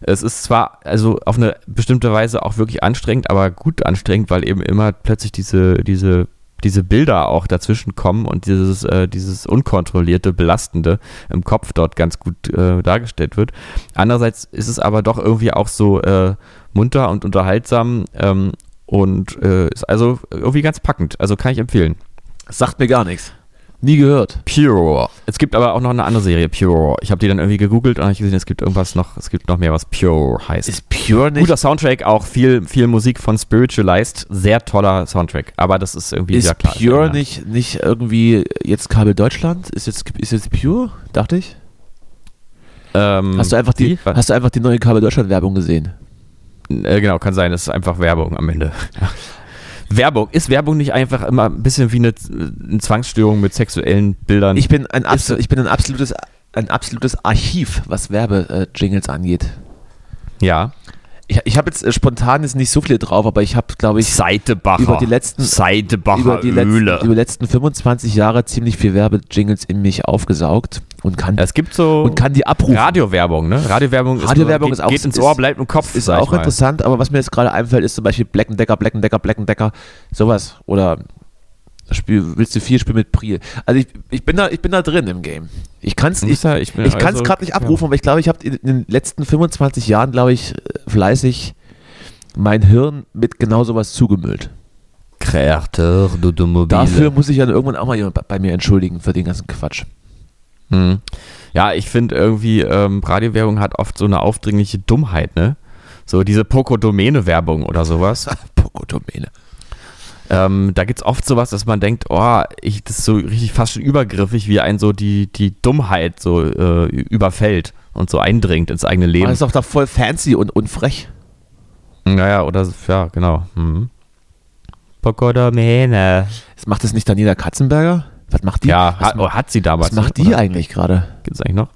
Es ist zwar also auf eine bestimmte Weise auch wirklich anstrengend, aber gut anstrengend, weil eben immer plötzlich diese, diese, diese Bilder auch dazwischen kommen und dieses, äh, dieses unkontrollierte, belastende im Kopf dort ganz gut äh, dargestellt wird. Andererseits ist es aber doch irgendwie auch so äh, munter und unterhaltsam ähm, und äh, ist also irgendwie ganz packend. Also kann ich empfehlen. Sagt mir gar nichts. Nie gehört. Pure. Es gibt aber auch noch eine andere Serie, Pure. Ich habe die dann irgendwie gegoogelt und habe gesehen, es gibt irgendwas noch, es gibt noch mehr, was Pure heißt. Ist Pure nicht. Guter Soundtrack, auch viel, viel Musik von Spiritualized. Sehr toller Soundtrack. Aber das ist irgendwie ist sehr klar. Pure nicht, nicht irgendwie jetzt Kabel Deutschland? Ist jetzt, ist jetzt Pure? Dachte ich. Ähm, Hast du einfach die, hast du einfach die neue Kabel Deutschland Werbung gesehen? Äh, genau, kann sein. Es ist einfach Werbung am Ende. Werbung. Ist Werbung nicht einfach immer ein bisschen wie eine, eine Zwangsstörung mit sexuellen Bildern? Ich bin ein, absol ich bin ein absolutes, ein absolutes Archiv, was Werbe-Jingles angeht. ja. Ich, ich habe jetzt äh, spontan jetzt nicht so viele drauf, aber ich habe, glaube ich, Seidebacher. über die letzten- Seidebacher über die, letzten, Öle. über die letzten 25 Jahre ziemlich viel Werbejingles in mich aufgesaugt und kann, Ja, es gibt so und kann die abrufen. Radiowerbung, ne? Radiowerbung, Radiowerbung ist, ist auch- geht ins ist- Ohr, bleibt im Kopf. ist auch interessant, aber was mir jetzt gerade einfällt, ist zum Beispiel Black Decker, Black Decker, Black Decker, sowas. Oder Spiel, willst du viel Spiel mit Priel? Also ich, ich, bin da, ich bin da drin im Game. Ich kann es ich, ja- ich bin ich kann's also- gerade nicht abrufen, aber ich glaube, ich habe in, in den letzten 25 Jahren, glaube ich, fleißig mein Hirn mit genau sowas zugemüllt. Kreateur d'Automobile. Dafür muss ich ja irgendwann auch mal jemand bei- bei mir entschuldigen für den ganzen Quatsch. Hm. Ja, ich finde irgendwie, ähm, Radiowerbung hat oft so eine aufdringliche Dummheit, ne? So diese Poco-Domäne-Werbung oder sowas. Pokodomäne. Ähm, da gibt es oft sowas, dass man denkt, oh, ich, das ist so richtig fast schon übergriffig, wie ein so die, die Dummheit so äh, überfällt und so eindringt ins eigene Leben. Das ist doch da voll fancy und, und frech. naja, oder, ja, genau. Mhm. Poco-Domäne. Das macht das nicht Daniela Katzenberger? Was macht die? Ja, was, hat, oh, hat sie damals. was macht die Oder eigentlich gerade? Gibt's eigentlich noch?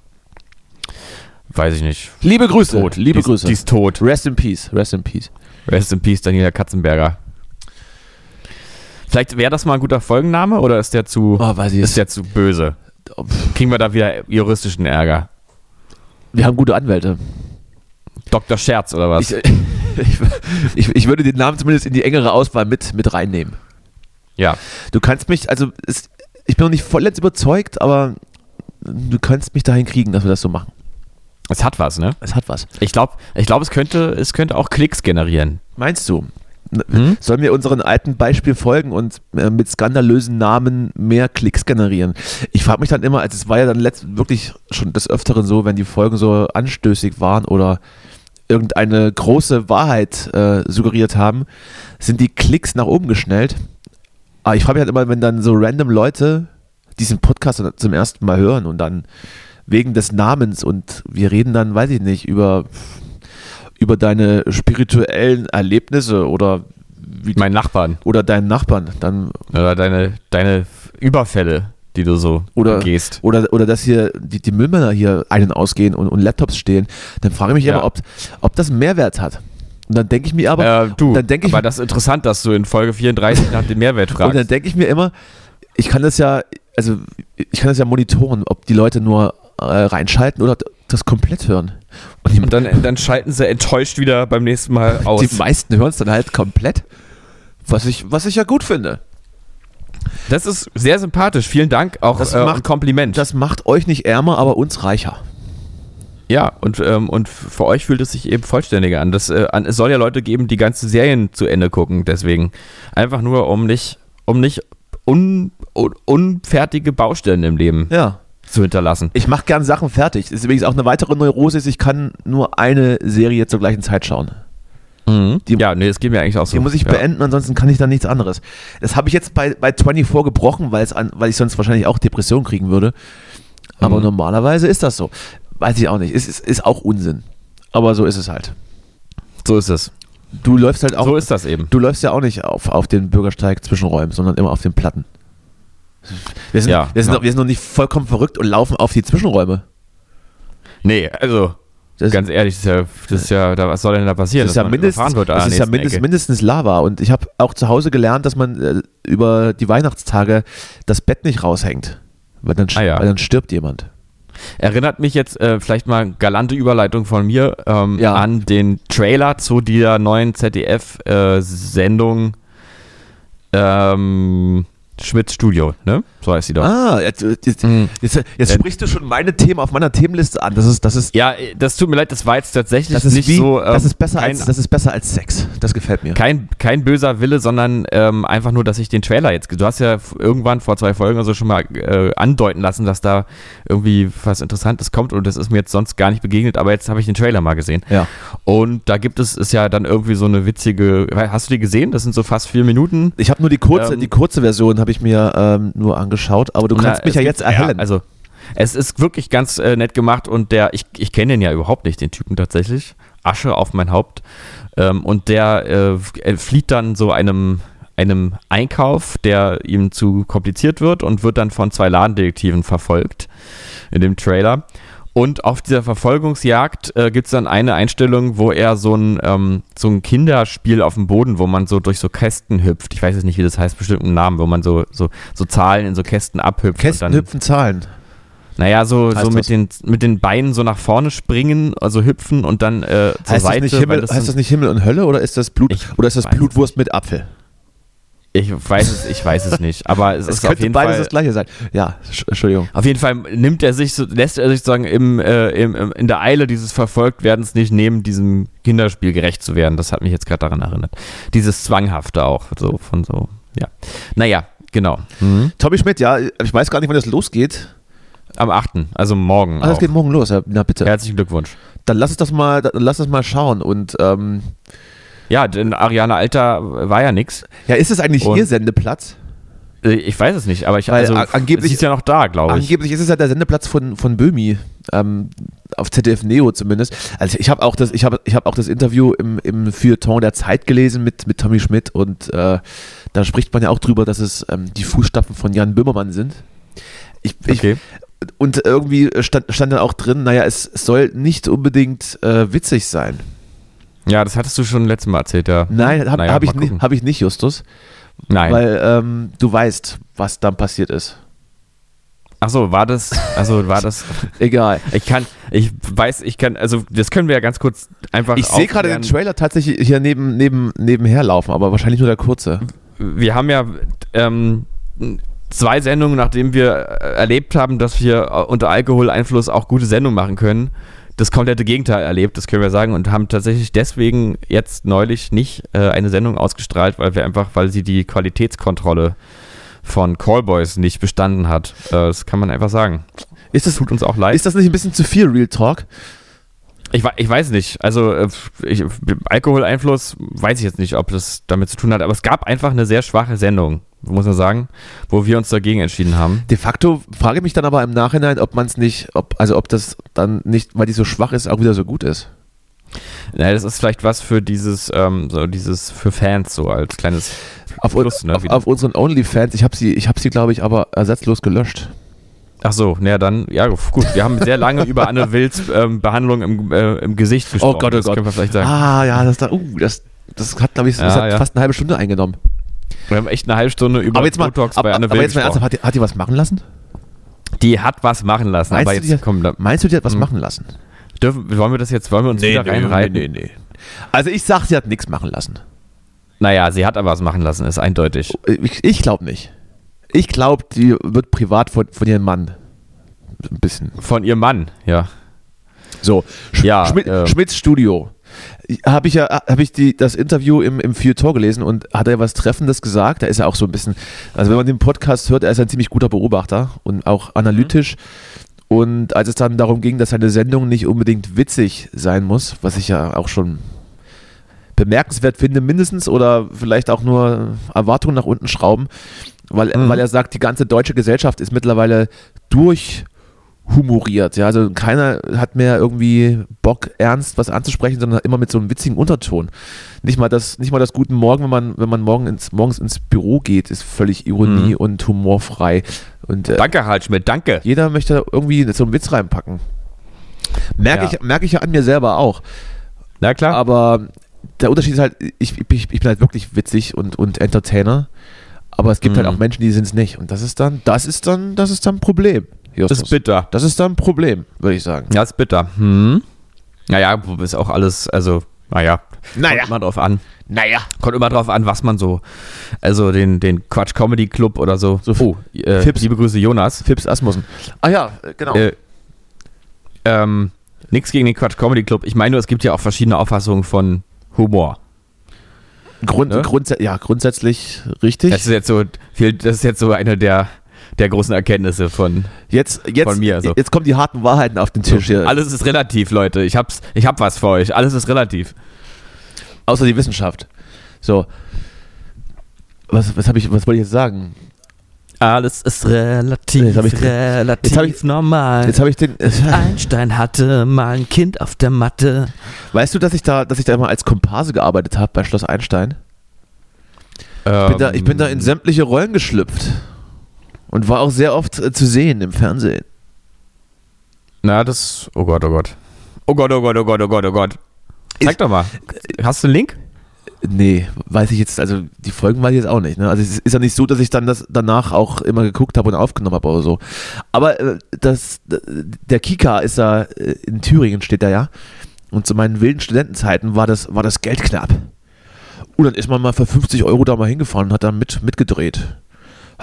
Weiß ich nicht. Liebe Grüße. Tot. Liebe die ist, Grüße. Die ist tot. Rest in Peace. Rest in Peace. Rest in Peace, Daniela Katzenberger. Vielleicht wäre das mal ein guter Folgenname oder ist der zu, Oh, weiß ich ist der zu böse? Kriegen wir da wieder juristischen Ärger? Wir haben gute Anwälte. Dr. Scherz oder was? Ich, ich, ich, ich würde den Namen zumindest in die engere Auswahl mit, mit reinnehmen. ja. Du kannst mich, also es, ich bin noch nicht vollends überzeugt, aber du kannst mich dahin kriegen, dass wir das so machen. Es hat was, ne? Es hat was. Ich glaube, ich glaub, es, könnte, es könnte auch Klicks generieren. Meinst du? Hm? Sollen wir unseren alten Beispiel folgen und äh, mit skandalösen Namen mehr Klicks generieren? Ich frage mich dann immer, also es war ja dann letzt, wirklich schon des Öfteren so, wenn die Folgen so anstößig waren oder irgendeine große Wahrheit äh, suggeriert haben, sind die Klicks nach oben geschnellt. Aber ich frage mich halt immer, wenn dann so random Leute diesen Podcast zum ersten Mal hören und dann wegen des Namens und wir reden dann, weiß ich nicht, über, über deine spirituellen Erlebnisse oder wie, Mein Nachbarn oder deinen Nachbarn, dann oder deine, deine Überfälle, die du so Oder- gehst. oder, oder dass hier die, die Müllmänner hier einen ausgehen und, und Laptops stehlen, dann frage ich mich Ja. immer, ob, ob das einen Mehrwert hat. Und dann denke ich mir aber, äh, du, dann denke ich, aber das ist interessant, dass du in Folge 34 nach dem Mehrwert und dann fragst. denke ich mir immer, ich kann das ja, also ich kann das ja monitoren, ob die Leute nur äh, reinschalten oder das komplett hören. Und dann, dann schalten sie enttäuscht wieder beim nächsten Mal aus. die meisten hören es dann halt komplett, was ich, was ich ja gut finde. Das ist sehr sympathisch. Vielen Dank. Auch Das äh, macht- ein Kompliment. Das macht euch nicht ärmer, aber uns reicher. ja, und, ähm, und für euch fühlt es sich eben vollständiger an. Das, äh, an. Es soll ja Leute geben, die ganze Serien zu Ende gucken. Deswegen einfach nur, um nicht, um nicht un, un, unfertige Baustellen im Leben Ja. Zu hinterlassen. Ich mache gern Sachen fertig. Das ist übrigens auch eine weitere Neurose, ich kann nur eine Serie zur gleichen Zeit schauen. Die- ja, nee, das geht mir eigentlich auch so. Die muss ich ja. beenden, ansonsten kann ich dann nichts anderes. Das habe ich jetzt bei, bei 24 gebrochen, weil, es an, weil ich sonst wahrscheinlich auch Depression kriegen würde. Aber Mhm. normalerweise ist das so. Weiß ich auch nicht. Ist, ist, ist auch Unsinn. Aber so ist es halt. So ist es. du läufst halt auch. So ist das eben. Du läufst ja auch nicht auf, auf den Bürgersteig Zwischenräumen, sondern immer auf den Platten. Wir sind, Ja, wir, sind ja. Noch, wir sind noch nicht vollkommen verrückt und laufen auf die Zwischenräume. Nee, also Das, ganz ehrlich, das ist ja, das ist ja was soll denn da passieren? das ist ja, mindestens, wird das ist ja nächsten mindest, Ecke? mindestens Lava. Und ich habe auch zu Hause gelernt, dass man äh, über die Weihnachtstage das Bett nicht raushängt. Weil dann, Ah, ja. weil dann stirbt jemand. Erinnert mich jetzt äh, vielleicht mal galante Überleitung von mir ähm, Ja. an den Trailer zu dieser neuen ZDF-Sendung ähm, Schmitz Studio, ne? So heißt sie doch. Ah, jetzt, jetzt, Mhm. jetzt, jetzt sprichst du schon meine Themen auf meiner Themenliste an. Das ist, das ist, Ja, äh, das tut mir leid, das war jetzt tatsächlich das ist nicht wie, so. ähm, das, ist besser kein, als, das ist besser als Sex. Das gefällt mir. kein, kein böser Wille, sondern ähm, einfach nur, dass ich den Trailer jetzt. Du hast ja irgendwann vor zwei Folgen oder so schon mal äh, andeuten lassen, dass da irgendwie was Interessantes kommt und das ist mir jetzt sonst gar nicht begegnet, aber jetzt habe ich den Trailer mal gesehen. Ja. Und da gibt es, ist ja dann irgendwie so eine witzige. Hast du die gesehen? Das sind so fast vier Minuten. Ich habe nur die kurze, Ähm, die kurze Version habe ich mir ähm, nur angeschaut, aber du kannst Na, mich es ja jetzt erhellen. also, es ist wirklich ganz äh, nett gemacht und der, ich, ich kenne den ja überhaupt nicht, den Typen tatsächlich. Asche auf mein Haupt. Ähm, und der äh, flieht dann so einem, einem Einkauf, der ihm zu kompliziert wird und wird dann von zwei Ladendetektiven verfolgt in dem Trailer. Und auf dieser Verfolgungsjagd äh, gibt es dann eine Einstellung, wo er so ein, ähm, so ein Kinderspiel auf dem Boden, wo man so durch so Kästen hüpft. Ich weiß jetzt nicht, wie das heißt, bestimmt einen Namen, wo man so, so, so Zahlen in so Kästen abhüpft. Kästen dann, hüpfen Zahlen. Naja, so, Heißt so das? mit den, mit den Beinen so nach vorne springen, also hüpfen und dann äh, zur Heißt, das Seite. nicht weil Himmel, das heißt das nicht Himmel und Hölle oder ist das Blut oder ist das weiß Blutwurst mit Apfel? Ich weiß es, ich weiß es nicht. Aber es, Es ist auf könnte jeden beides Fall. das gleiche sein. Ja, Sch- Entschuldigung. Auf jeden Fall nimmt er sich, lässt er sich sozusagen im, äh, im, im, in der Eile dieses Verfolgtwerdens nicht nehmen, diesem Kinderspiel gerecht zu werden. Das hat mich jetzt gerade daran erinnert. Dieses Zwanghafte auch, so von so, ja. Naja, genau. Mhm. Tommy Schmidt, ja, ich weiß gar nicht, wann das losgeht. Am 8., also morgen. Ah, das auch. geht morgen los. Ja, na bitte. Herzlichen Glückwunsch. Dann lass es das mal, dann lass es mal schauen. Und ähm, Ja, denn Ariane Alter war ja nix. ja, ist es eigentlich Und- ihr Sendeplatz? Äh, Ich weiß es nicht, aber ich Weil also, a- angeblich- sie ist ja noch da, glaube ich. Angeblich ist es ja der Sendeplatz von, von Böhmi, ähm, auf ZDF Neo zumindest. Also ich habe auch das, ich habe ich hab auch das Interview im, im Feuilleton der Zeit gelesen mit, mit Tommy Schmidt und äh, da spricht man ja auch drüber, dass es ähm, die Fußstapfen von Jan Böhmermann sind. Ich, ich, Okay. Und irgendwie stand, stand dann auch drin, naja, es, es soll nicht unbedingt äh, witzig sein. Ja, das hattest du schon letztes Mal erzählt, ja. Nein, habe Naja, hab ich, mal ni- gucken. hab ich nicht, Justus. Nein. Weil ähm, du weißt, was dann passiert ist. Ach so, war das, also war das, Egal. ich kann, ich weiß, ich kann, also das können wir ja ganz kurz einfach Ich sehe gerade den. Trailer tatsächlich hier neben, neben, nebenher laufen, aber wahrscheinlich nur der kurze. Wir haben ja ähm, zwei Sendungen, nachdem wir äh, erlebt haben, dass wir äh, unter Alkoholeinfluss auch gute Sendungen machen können, das komplette Gegenteil erlebt, das können wir sagen, und haben tatsächlich deswegen jetzt neulich nicht äh, eine Sendung ausgestrahlt, weil wir einfach, weil sie die Qualitätskontrolle von Callboys nicht bestanden hat. Äh, das kann man einfach sagen. Ist das, Tut uns auch leid. ist das nicht ein bisschen zu viel Real Talk? Ich, ich weiß nicht. Also äh, ich, Alkoholeinfluss weiß ich jetzt nicht, ob das damit zu tun hat, aber es gab einfach eine sehr schwache Sendung, muss man sagen, wo wir uns dagegen entschieden haben. De facto frage ich mich dann aber im Nachhinein, ob man es nicht, ob, also ob das dann nicht, weil die so schwach ist, auch wieder so gut ist. Naja, das ist vielleicht was für dieses, ähm, so dieses für Fans so als kleines Auf, Plus, ne, auf, auf unseren OnlyFans, ich habe sie, ich habe sie, glaube ich, aber ersatzlos gelöscht. Ach so, naja, dann, ja gut, wir haben sehr lange über Anne Wills ähm, Behandlung im, äh, im Gesicht gesprochen. Gott, oh das Gott. können wir vielleicht sagen. Ah, ja, das da, uh, das, das hat, glaube ich, das Ja, hat ja. fast eine halbe Stunde eingenommen. Wir haben echt eine halbe Stunde über aber jetzt mal, Botox aber, bei Anne aber jetzt mal ernsthaft, hat die, hat die was machen lassen? Die hat was machen lassen, Meinst aber du, jetzt die hat- komm, da Meinst du, die hat was Hm. machen lassen? dürfen, wollen wir das jetzt, wollen wir uns wieder reinreiten? nee, nee. Also ich sag, sie hat nichts machen lassen. Naja, sie hat aber was machen lassen, ist eindeutig. Ich, ich glaube nicht. Ich glaube, die wird privat von, von ihrem Mann ein bisschen. Von ihrem Mann, ja. So, Sch Ja, Schmidt, äh. Schmidts Studio. Habe ich ja, habe ich die, das Interview im, im Feuilleton gelesen und hat er was Treffendes gesagt. Da ist er auch so ein bisschen, also wenn man den Podcast hört, er ist ein ziemlich guter Beobachter und auch analytisch. Und als es dann darum ging, dass seine Sendung nicht unbedingt witzig sein muss, was ich ja auch schon bemerkenswert finde, mindestens oder vielleicht auch nur Erwartungen nach unten schrauben, weil, Mhm. weil er sagt, die ganze deutsche Gesellschaft ist mittlerweile durch humoriert. Ja, also keiner hat mehr irgendwie Bock, ernst was anzusprechen, sondern immer mit so einem witzigen Unterton. Nicht mal das, nicht mal das Guten Morgen, wenn man, wenn man morgen ins, morgens ins Büro geht, ist völlig Ironie Mhm. und humorfrei. Und äh, Danke, Hartschmidt, danke. jeder möchte irgendwie so einen Witz reinpacken. Merke Ja. ich, merke ich ja an mir selber auch. Na klar. Aber der Unterschied ist halt, ich, ich, ich bin halt wirklich witzig und, und Entertainer. Aber es gibt Mhm. halt auch Menschen, die sind es nicht. Und das ist dann, das ist dann, das ist dann ein Problem. Das Justus. ist bitter. Das ist dann ein Problem, würde ich sagen. Ja, ist bitter. Hm. Naja, ist auch alles, also, naja. Naja. Kommt immer drauf an. Naja. Kommt immer drauf an, was man so, also den, den Quatsch Comedy Club oder so. So oh, äh, Fips. liebe Grüße Jonas. Fips Asmussen. Ah ja, äh, genau. Äh, ähm, nix gegen den Quatsch Comedy Club. Ich meine nur, es gibt ja auch verschiedene Auffassungen von Humor. Grund, ne? grundsä ja, grundsätzlich richtig. Das ist jetzt so, viel, das ist jetzt so eine der, der großen Erkenntnisse von. jetzt, jetzt, von mir, also. jetzt kommen die harten Wahrheiten auf den Tisch hier. Alles ist relativ, Leute. Ich hab's, ich hab was für euch. Alles ist relativ. Außer die Wissenschaft. So. Was, was, hab ich, was wollte ich jetzt sagen? Alles ist relativ, Jetzt hab ich- relativ jetzt hab ich- normal. Jetzt habe ich den. Einstein hatte mal ein Kind auf der Matte. Weißt du, dass ich da, dass ich da immer als Komparse gearbeitet habe bei Schloss Einstein? Ich bin, da, ich bin da in sämtliche Rollen geschlüpft. Und war auch sehr oft äh, zu sehen im Fernsehen. Na, das. Oh Gott, oh Gott. Oh Gott, oh Gott, oh Gott, oh Gott, oh Gott. Zeig Ist- doch mal. Hast du einen Link? Nee, weiß ich jetzt, also die Folgen weiß ich jetzt auch nicht. Ne? Also es ist ja nicht so, dass ich dann das danach auch immer geguckt habe und aufgenommen habe oder so. Aber äh, das, der Kika ist da, äh, in Thüringen steht da ja. Und zu meinen wilden Studentenzeiten war das, war das Geld knapp. Und dann ist man mal für 50 Euro da mal hingefahren und hat dann mit, mitgedreht.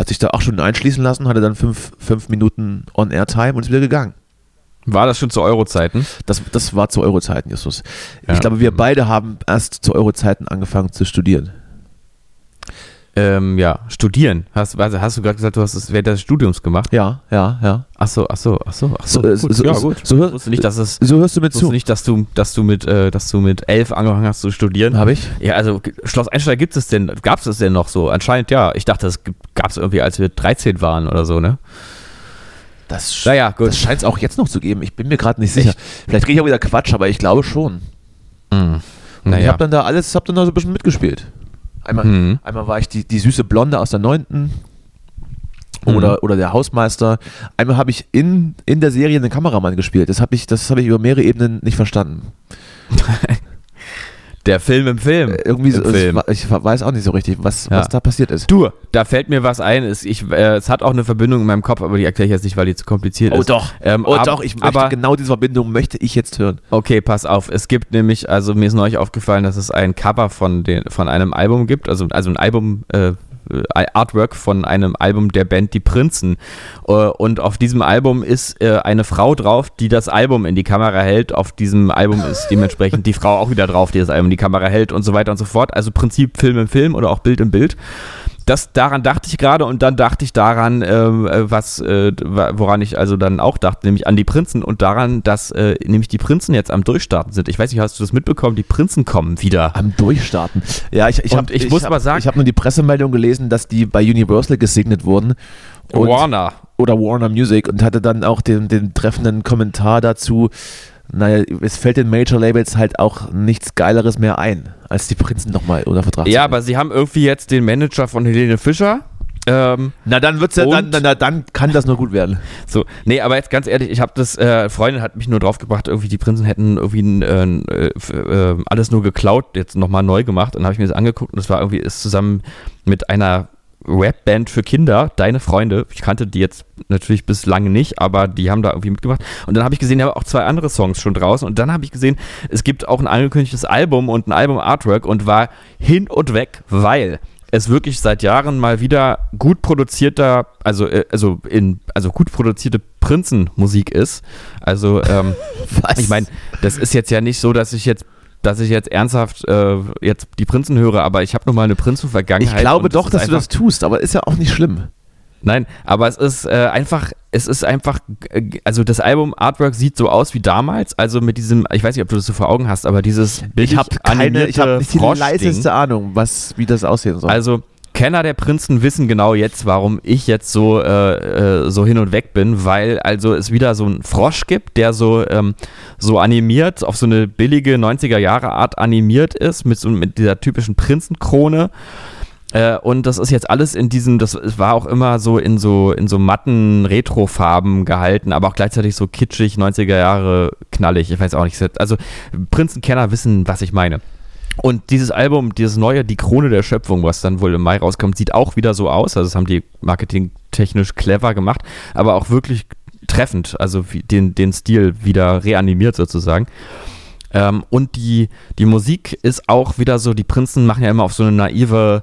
Hat sich da acht Stunden einschließen lassen, hatte dann fünf, fünf Minuten On-Air-Time und ist wieder gegangen. War das schon zu Euro-Zeiten? Das, das war zu Euro-Zeiten, Justus. Ja. Ich glaube, wir beide haben erst zu Euro-Zeiten angefangen zu studieren. Ähm, ja, studieren. Hast, also hast du gerade gesagt, du hast es während des Studiums gemacht? Ja, ja, ja. Ach so, ach so, ach so, ach so. So, äh, gut. so- ja, gut. so hör- ich wusste nicht, dass es. So hörst du mir Ich zu. nicht, dass du, dass du mit, äh, dass du mit elf angefangen hast zu studieren. Habe ich? Ja, also Schloss Einstein gibt es denn, gab es es denn noch so? Anscheinend ja. Ich dachte, das gab es irgendwie, als wir 13 waren oder so, ne? Das, Naja, gut. das scheint es auch jetzt noch zu geben. Ich bin mir gerade nicht sicher. Vielleicht kriege ich auch wieder Quatsch, aber ich glaube schon. Und ich Naja. habe dann da alles, habe dann da so ein bisschen mitgespielt. Einmal, Mhm. einmal war ich die, die süße Blonde aus der neunten. Oder, Mhm. oder der Hausmeister. Einmal habe ich in, in der Serie einen Kameramann gespielt. Das habe ich, das habe ich über mehrere Ebenen nicht verstanden. Der Film im Film. Äh, Irgendwie so, Im Film. ich weiß auch nicht so richtig, was, Ja. was da passiert ist. Du, da fällt mir was ein. Es, ich, äh, es hat auch eine Verbindung in meinem Kopf, aber die erkläre ich jetzt nicht, weil die zu kompliziert Oh ist. doch, Ähm, oh ab- doch, ich möchte aber genau diese Verbindung möchte ich jetzt hören. Okay, pass auf. Es gibt nämlich, also mir ist neulich aufgefallen, dass es ein Cover von, den, von einem Album gibt, also, also ein Album, äh, Artwork von einem Album der Band Die Prinzen. Äh, Und auf diesem Album ist äh, eine Frau drauf, die das Album in die Kamera hält. Auf diesem Album ist dementsprechend die Frau auch wieder drauf, die das Album in die Kamera hält und so weiter und so fort. Also Prinzip Film im Film oder auch Bild im Bild. Das, daran dachte ich gerade und dann dachte ich daran, ähm, äh, was, äh, woran ich also dann auch dachte, nämlich an die Prinzen und daran, dass äh, nämlich die Prinzen jetzt am Durchstarten sind. Ich weiß nicht, hast du das mitbekommen? Die Prinzen kommen wieder. Am Durchstarten. Ja, ich, ich, hab, ich muss hab, mal sagen- Ich habe nur die Pressemeldung gelesen, dass die bei Universal gesegnet wurden. Warner. Oder Warner Music und hatte dann auch den, den treffenden Kommentar dazu. Naja, es fällt den Major Labels halt auch nichts Geileres mehr ein, als die Prinzen nochmal unter Vertrag Ja, aber sie haben irgendwie jetzt den Manager von Helene Fischer. Ähm, Na, dann wird's ja, dann, na, dann kann das nur gut werden. So, nee, aber jetzt ganz ehrlich, ich habe das, äh, Freundin hat mich nur draufgebracht, irgendwie die Prinzen hätten irgendwie äh, äh, alles nur geklaut, jetzt nochmal neu gemacht. Und dann habe ich mir das angeguckt und das war irgendwie, ist zusammen mit einer Rapband für Kinder, deine Freunde. Ich kannte die jetzt natürlich bislang nicht, aber die haben da irgendwie mitgemacht. Und dann habe ich gesehen, die haben auch zwei andere Songs schon draußen. Und dann habe ich gesehen, es gibt auch ein angekündigtes Album und ein Album-Artwork und war hin und weg, weil es wirklich seit Jahren mal wieder gut produzierter, also, äh, also, in, also gut produzierte Prinzenmusik ist. Also, ähm, ich meine, das ist jetzt ja nicht so, dass ich jetzt dass ich jetzt ernsthaft äh, jetzt die Prinzen höre, aber ich habe noch mal eine ich Prinzenvergangenheit. glaube und doch, dass du das tust, aber ist ja auch nicht schlimm. Nein, aber es ist äh, einfach, es ist einfach, äh, also das Album Artwork sieht so aus wie damals, also mit diesem, ich weiß nicht, ob du das so vor Augen hast, aber dieses Ich habe keine, ich habe nicht die leiseste Ahnung, was, wie das aussehen soll. Also Kenner der Prinzen wissen genau jetzt, warum ich jetzt so, äh, äh, so hin und weg bin, weil also es wieder so einen Frosch gibt, der so, ähm, so animiert, auf so eine billige 90er Jahre Art animiert ist, mit, so, mit dieser typischen Prinzenkrone. Äh, und das ist jetzt alles in diesem, das war auch immer so in so, in so matten Retro-Farben gehalten, aber auch gleichzeitig so kitschig, 90er Jahre knallig. Ich weiß auch nicht. Also Prinzenkenner wissen, was ich meine. Und dieses Album, dieses neue, Die Krone der Schöpfung, was dann wohl im Mai rauskommt, sieht auch wieder so aus. Also das haben die marketingtechnisch clever gemacht, aber auch wirklich treffend, also den, den Stil wieder reanimiert sozusagen. Ähm, und die, die Musik ist auch wieder so, die Prinzen machen ja immer auf so eine naive,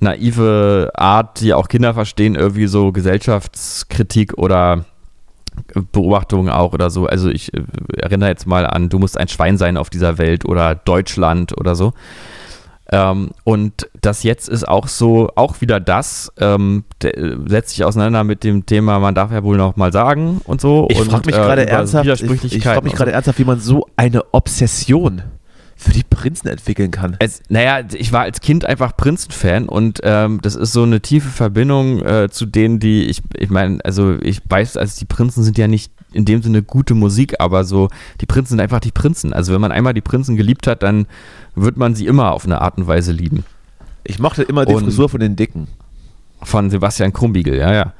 naive Art, die auch Kinder verstehen, irgendwie so Gesellschaftskritik oder Beobachtungen auch oder so. Also ich äh, erinnere jetzt mal an, du musst ein Schwein sein auf dieser Welt oder Deutschland oder so. Ähm, und das jetzt ist auch so, auch wieder das, ähm, der, setzt sich auseinander mit dem Thema, man darf ja wohl noch mal sagen und so. Ich frage mich äh, gerade ernsthaft, ich, ich frage mich gerade ernsthaft, wie man so eine Obsession für die Prinzen entwickeln kann. Es, naja, ich war als Kind einfach Prinzen-Fan und ähm, das ist so eine tiefe Verbindung äh, zu denen, die ich, ich meine, also ich weiß, also die Prinzen sind ja nicht in dem Sinne gute Musik, aber so, die Prinzen sind einfach die Prinzen. Also wenn man einmal die Prinzen geliebt hat, dann wird man sie immer auf eine Art und Weise lieben. Ich mochte immer die und Frisur von den Dicken. Von Sebastian Krumbiegel, ja, ja.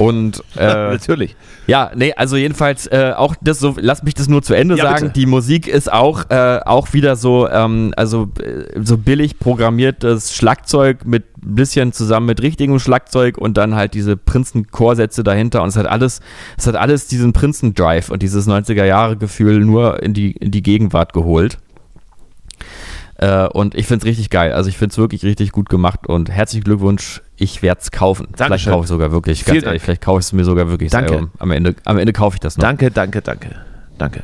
Und äh, natürlich. Ja, nee, also jedenfalls äh, auch das so, lass mich das nur zu Ende ja, sagen. Bitte. Die Musik ist auch, äh, auch wieder so, ähm, also äh, so billig programmiertes Schlagzeug mit ein bisschen zusammen mit richtigem Schlagzeug und dann halt diese Prinzen-Chorsätze dahinter und es hat alles, es hat alles diesen Prinzen-Drive und dieses 90er-Jahre-Gefühl nur in die, in die Gegenwart geholt. Äh, und ich finde es richtig geil. Also ich finde es wirklich richtig gut gemacht und herzlichen Glückwunsch. Ich werde es kaufen. Dankeschön. Vielleicht kaufe ich sogar wirklich. Ganz ehrlich, vielleicht kaufe ich es mir sogar wirklich. Danke. Selber. Am Ende, am Ende kaufe ich das noch. Danke, danke, danke. Danke.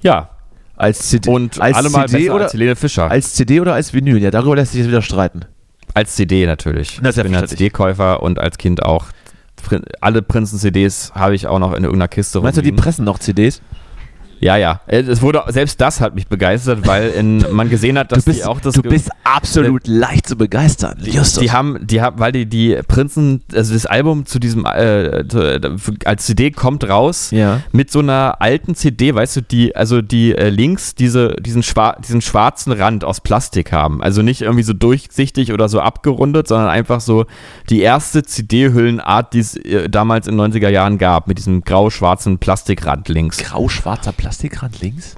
Ja. Als CD, und als allemal CD oder als Helene Fischer. Als CD oder als Vinyl? Ja, darüber lässt sich jetzt wieder streiten. Als CD natürlich. Na, ich bin als CD-Käufer und als Kind auch. Alle Prinzen-CDs habe ich auch noch in irgendeiner Kiste Meinst rumliegen. du, die pressen noch CDs? Ja, ja. Äh, es wurde, selbst das hat mich begeistert, weil in, man gesehen hat, dass bist, die auch das. Du bist absolut äh, leicht zu begeistern, Justus. Die haben, die haben, weil die, die Prinzen, also das Album zu diesem, äh, als CD kommt raus ja. mit so einer alten CD, weißt du, die, also die äh, links diese, diesen, schwar diesen schwarzen Rand aus Plastik haben. Also nicht irgendwie so durchsichtig oder so abgerundet, sondern einfach so die erste CD-Hüllenart, die es äh, damals in den 90er Jahren gab, mit diesem grau-schwarzen Plastikrand links. Grau-schwarzer Plastik? Plastikrand links?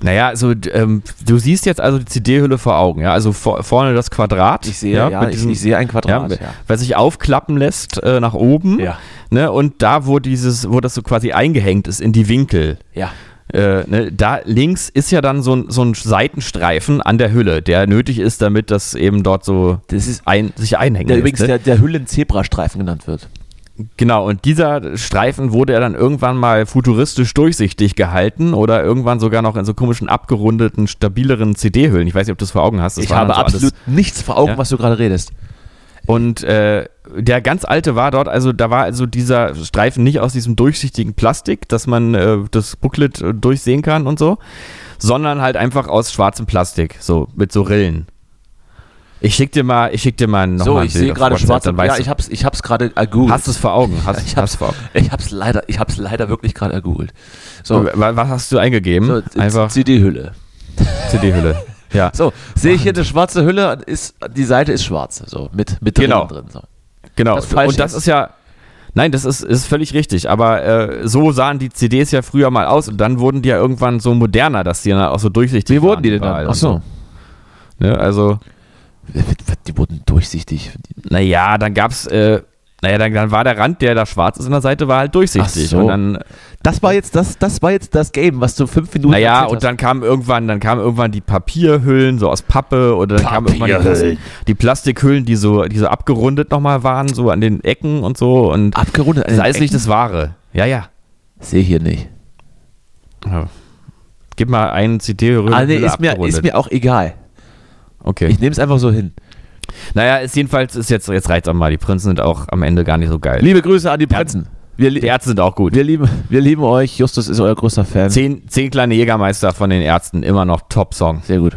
Naja, also ähm, du siehst jetzt also die CD-Hülle vor Augen, ja, also vor, vorne das Quadrat. Ich sehe, ja, ja diesem, ich, ich, sehe ein Quadrat, ja, ja. was sich aufklappen lässt äh, nach oben, ja. ne, und da, wo dieses, wo das so quasi eingehängt ist in die Winkel, ja. Äh, ne, da links ist ja dann so ein, so ein Seitenstreifen an der Hülle, der nötig ist, damit das eben dort so das ist, ein, sich einhängt. Der übrigens ne? der, der Hüllen-Zebrastreifen genannt wird. Genau, und dieser Streifen wurde ja dann irgendwann mal futuristisch durchsichtig gehalten oder irgendwann sogar noch in so komischen abgerundeten, stabileren CD-Hüllen. Ich weiß nicht, ob du das vor Augen hast. Das ich habe so absolut nichts vor Augen, ja? was du gerade redest. Und äh, der ganz alte war dort, also da war also dieser Streifen nicht aus diesem durchsichtigen Plastik, dass man äh, das Booklet äh, durchsehen kann und so, sondern halt einfach aus schwarzem Plastik, so mit so Rillen. Ich schick dir mal, ich schick dir mal noch so, mal ich sehe gerade schwarz. Ja, ich hab's, ich hab's gerade ergoogelt. Hast du es vor Augen? Hast, ich hab's vor Augen. Ich hab's leider, ich hab's leider wirklich gerade ergoogelt. So, was hast du eingegeben? So, Einfach CD-Hülle. CD-Hülle. Ja. So, sehe ich hier eine schwarze Hülle, ist, die Seite ist schwarz, so, mit, mit genau. drin. So. Genau. Das Und das ist ja, Nein, das ist, ist völlig richtig. Aber äh, so sahen die CDs ja früher mal aus und dann wurden die ja irgendwann so moderner, dass die dann auch so durchsichtig Wie wurden die denn dann? Ach so. Ne, also die wurden durchsichtig. Naja, dann gab's, äh, naja, dann, dann, war der Rand, der da schwarz ist an der Seite, war halt durchsichtig. So. Und dann, das war jetzt das, das war jetzt das Game, was du fünf Minuten Naja, und dann kam irgendwann, dann kamen irgendwann die Papierhüllen, so aus Pappe, oder dann kamen irgendwann die, die, Plastikhüllen, die so, die so abgerundet nochmal waren, so an den Ecken und so. Und abgerundet? Das ist nicht das Wahre. Ja, ja. Sehe hier nicht. Ja. Gib mal einen CD-Hülle. Ah, nee, ist mir, ist mir auch egal. Okay. Ich nehme es einfach so hin. Naja, ist jedenfalls, ist jetzt, jetzt auch mal. Die Prinzen sind auch am Ende gar nicht so geil. Liebe Grüße an die Prinzen. Wir, die Ärzte sind auch gut. Wir lieben, wir lieben euch. Justus ist euer größter Fan. Zehn, zehn kleine Jägermeister von den Ärzten, immer noch Top-Song. Sehr gut.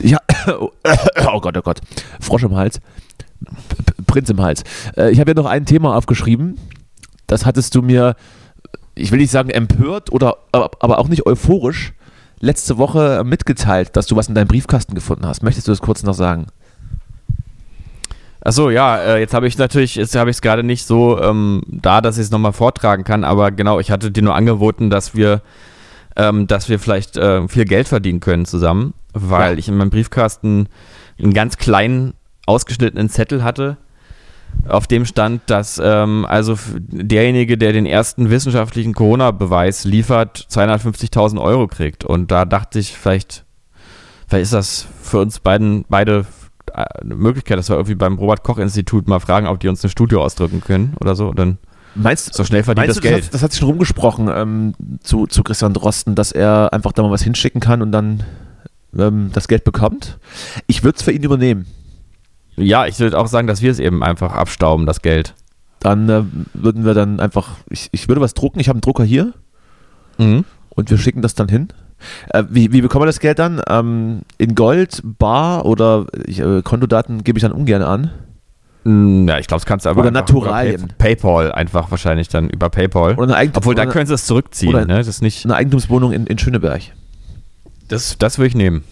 Ja, oh Gott, oh Gott. Frosch im Hals. Prinz im Hals. Äh, ich habe ja noch ein Thema aufgeschrieben. Das hattest du mir, ich will nicht sagen empört oder aber auch nicht euphorisch, letzte Woche mitgeteilt, dass du was in deinem Briefkasten gefunden hast. Möchtest du das kurz noch sagen? Achso, ja, äh, jetzt habe ich natürlich, jetzt habe ich es gerade nicht so ähm, da, dass ich es nochmal vortragen kann, aber genau, ich hatte dir nur angeboten, dass wir, ähm, dass wir vielleicht äh, viel Geld verdienen können zusammen, weil Ja. ich in meinem Briefkasten einen ganz kleinen, ausgeschnittenen Zettel hatte, auf dem stand, dass ähm, also derjenige, der den ersten wissenschaftlichen Corona-Beweis liefert, 250.000 Euro kriegt. Und da dachte ich, vielleicht, vielleicht ist das für uns beiden beide äh, eine Möglichkeit, dass wir irgendwie beim Robert-Koch-Institut mal fragen, ob die uns ein Studio ausdrücken können oder so. Dann Meinst, so schnell verdient meinst das du, Geld. Das hat, das hat sich schon rumgesprochen ähm, zu, zu Christian Drosten, dass er einfach da mal was hinschicken kann und dann ähm, das Geld bekommt. Ich würde es für ihn übernehmen. Ja, ich würde auch sagen, dass wir es eben einfach abstauben, das Geld. Dann äh, würden wir dann einfach, ich, ich würde was drucken, ich habe einen Drucker hier Mhm. und wir schicken das dann hin. Äh, wie, wie bekommen wir das Geld dann? Ähm, in Gold, Bar oder ich, äh, Kontodaten gebe ich dann ungern an. Mm, Ja, ich glaube, das kannst du aber Oder Naturalien. über Pay Paypal einfach wahrscheinlich dann über Paypal. Oder eine, Obwohl, da können sie es zurückziehen. oder- ne? Das ist nicht. eine Eigentumswohnung in, in Schöneberg. Das, das würde ich nehmen.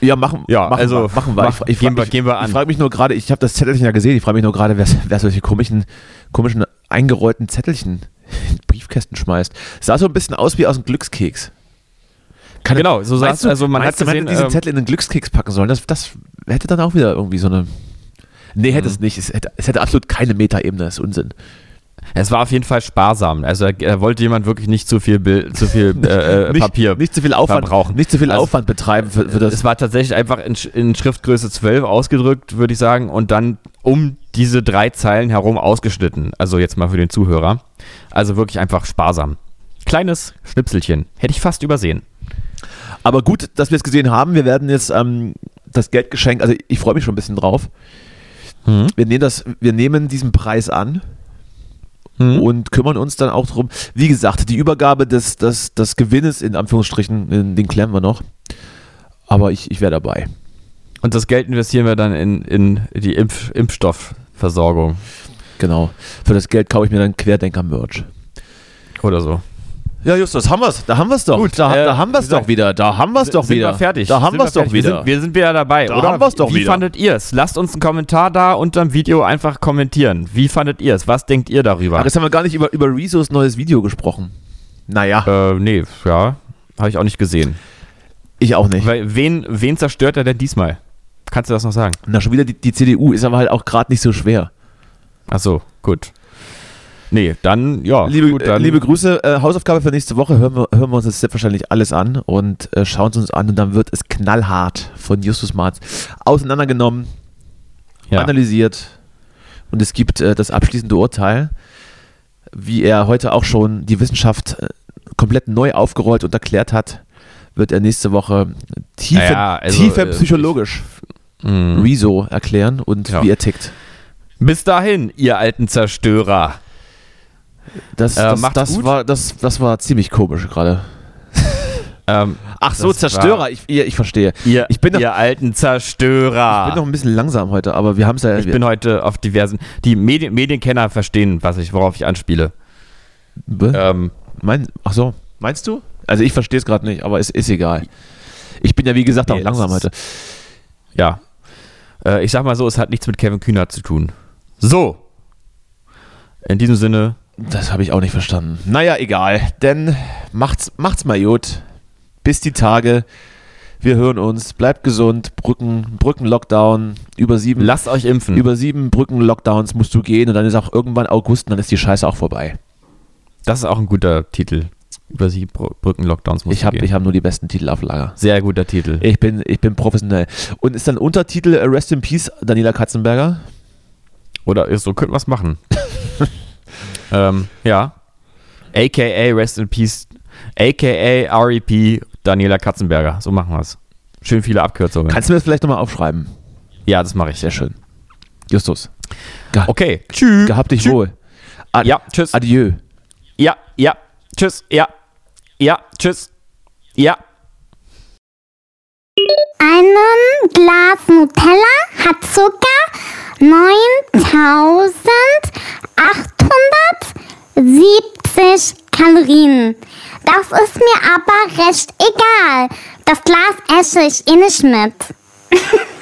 Ja, machen, Ja, machen also wir. Machen wir. mach- ich, ich gehen frag wir- mich, gehen wir an. Ich frage mich nur gerade, ich habe das Zettelchen ja gesehen, ich frage mich nur gerade, wer, wer solche komischen, komischen eingerollten Zettelchen in Briefkästen schmeißt. Sah so ein bisschen aus wie aus einem Glückskeks. Kann, Genau, so meinst sah's- also man hat gesehen, hätte diesen ähm, Zettel in einen Glückskeks packen sollen. Das, das hätte dann auch wieder irgendwie so eine. Nee, hätte es nicht. Es hätte, es hätte absolut keine Metaebene, das ist Unsinn. Es war auf jeden Fall sparsam. Also da wollte jemand wirklich nicht zu viel, Bild, zu viel äh, äh, nicht, Papier Nicht zu viel Aufwand, verbrauchen. nicht zu viel Also, Aufwand betreiben für, für das. Es war tatsächlich einfach in, in Schriftgröße 12 ausgedrückt, würde ich sagen, und dann um diese drei Zeilen herum ausgeschnitten. Also jetzt mal für den Zuhörer. Also wirklich einfach sparsam. Kleines Schnipselchen. Hätte ich fast übersehen. Aber gut, dass wir es gesehen haben. Wir werden jetzt ähm, das Geldgeschenk, also ich freue mich schon ein bisschen drauf. Mhm. Wir nehmen, das, wir nehmen diesen Preis an Mhm. und kümmern uns dann auch darum. Wie gesagt, die Übergabe des, des, des Gewinnes in Anführungsstrichen, in, den klären wir noch. Aber ich, ich wäre dabei. Und das Geld investieren wir dann in, in die Impf Impfstoffversorgung Genau. Für das Geld kaufe ich mir dann Querdenker-Merch. oder so. Ja, Justus, haben wir es. Da haben wir es doch. Gut, da, äh, da haben wir es wie gesagt, doch wieder. Da haben wir es doch wieder. Wir fertig. Da haben Sind wir es doch fertig. Wir wieder. sind, wir sind wieder dabei, Da oder? haben wir's doch Wie wieder. fandet ihr es? Lasst uns einen Kommentar da unter dem Video einfach kommentieren. Wie fandet ihr es? Was denkt ihr darüber? Ach, jetzt haben wir gar nicht über, über Rezos neues Video gesprochen. Naja, Äh, nee, ja, habe ich auch nicht gesehen. ich auch nicht. Weil, wen, wen zerstört er denn diesmal? Kannst du das noch sagen? Na, schon wieder die, die CDU ist aber halt auch gerade nicht so schwer. Ach so, gut. Nee, dann, ja. liebe, gut, dann, liebe Grüße, äh, Hausaufgabe für nächste Woche. Hören wir, hören wir uns jetzt selbstverständlich alles an und äh, schauen es uns an und dann wird es knallhart von Justus Marz auseinandergenommen, ja. analysiert und es gibt äh, das abschließende Urteil, wie er heute auch schon die Wissenschaft äh, komplett neu aufgerollt und erklärt hat, wird er nächste Woche tiefen, Naja, also, tiefer äh, psychologisch Mhm. Rezo erklären und Ja. wie er tickt. Bis dahin, ihr alten Zerstörer. Das, Äh, das, das, gut. war, das, das war ziemlich komisch gerade. Ähm, Ach so, Das Zerstörer, ich, ich, ich verstehe. ihr, Ich bin doch- ihr alten Zerstörer. Ich bin noch ein bisschen langsam heute, aber wir haben es ja. Ich bin heute auf diversen. Die Medien, Medienkenner verstehen, was ich, worauf ich anspiele. Ähm, mein, ach so, meinst du? Also ich verstehe es gerade nicht, aber es ist egal. Ich bin ja wie gesagt auch Nee, langsam das heute. ja. Äh, ich sag mal so, es hat nichts mit Kevin Kühnert zu tun. So. In diesem Sinne, Das habe ich auch nicht verstanden. Naja, egal. Denn macht's, macht's mal gut. Bis die Tage. Wir hören uns. Bleibt gesund. Brücken, Brücken-Lockdown. Über sieben, lasst euch impfen. über sieben Brücken-Lockdowns musst du gehen und dann ist auch irgendwann August und dann ist die Scheiße auch vorbei. das ist auch ein guter Titel. Über sie Br- Brücken-Lockdowns muss Ich habe gehen. ich hab nur die besten Titel auf Lager. Sehr guter Titel. Ich bin, ich bin professionell. Und ist dann Untertitel äh, Rest in Peace Daniela Katzenberger? Oder so könnten wir es machen. ähm, ja. AKA Rest in Peace. AKA REP E Daniela Katzenberger. So machen wir es. Schön viele Abkürzungen. Kannst du mir das vielleicht nochmal aufschreiben? ja, das mache ich. Sehr schön. Justus. Ge Okay. Tschüss. Gehabt dich Tschüss. wohl. Ad Ja, tschüss. Adieu. Ja, ja. Tschüss. Ja. Ja, tschüss. Ja. Ein Glas Nutella hat Zucker 9870 Kalorien. Das ist mir aber recht egal. Das Glas esse ich eh nicht mit.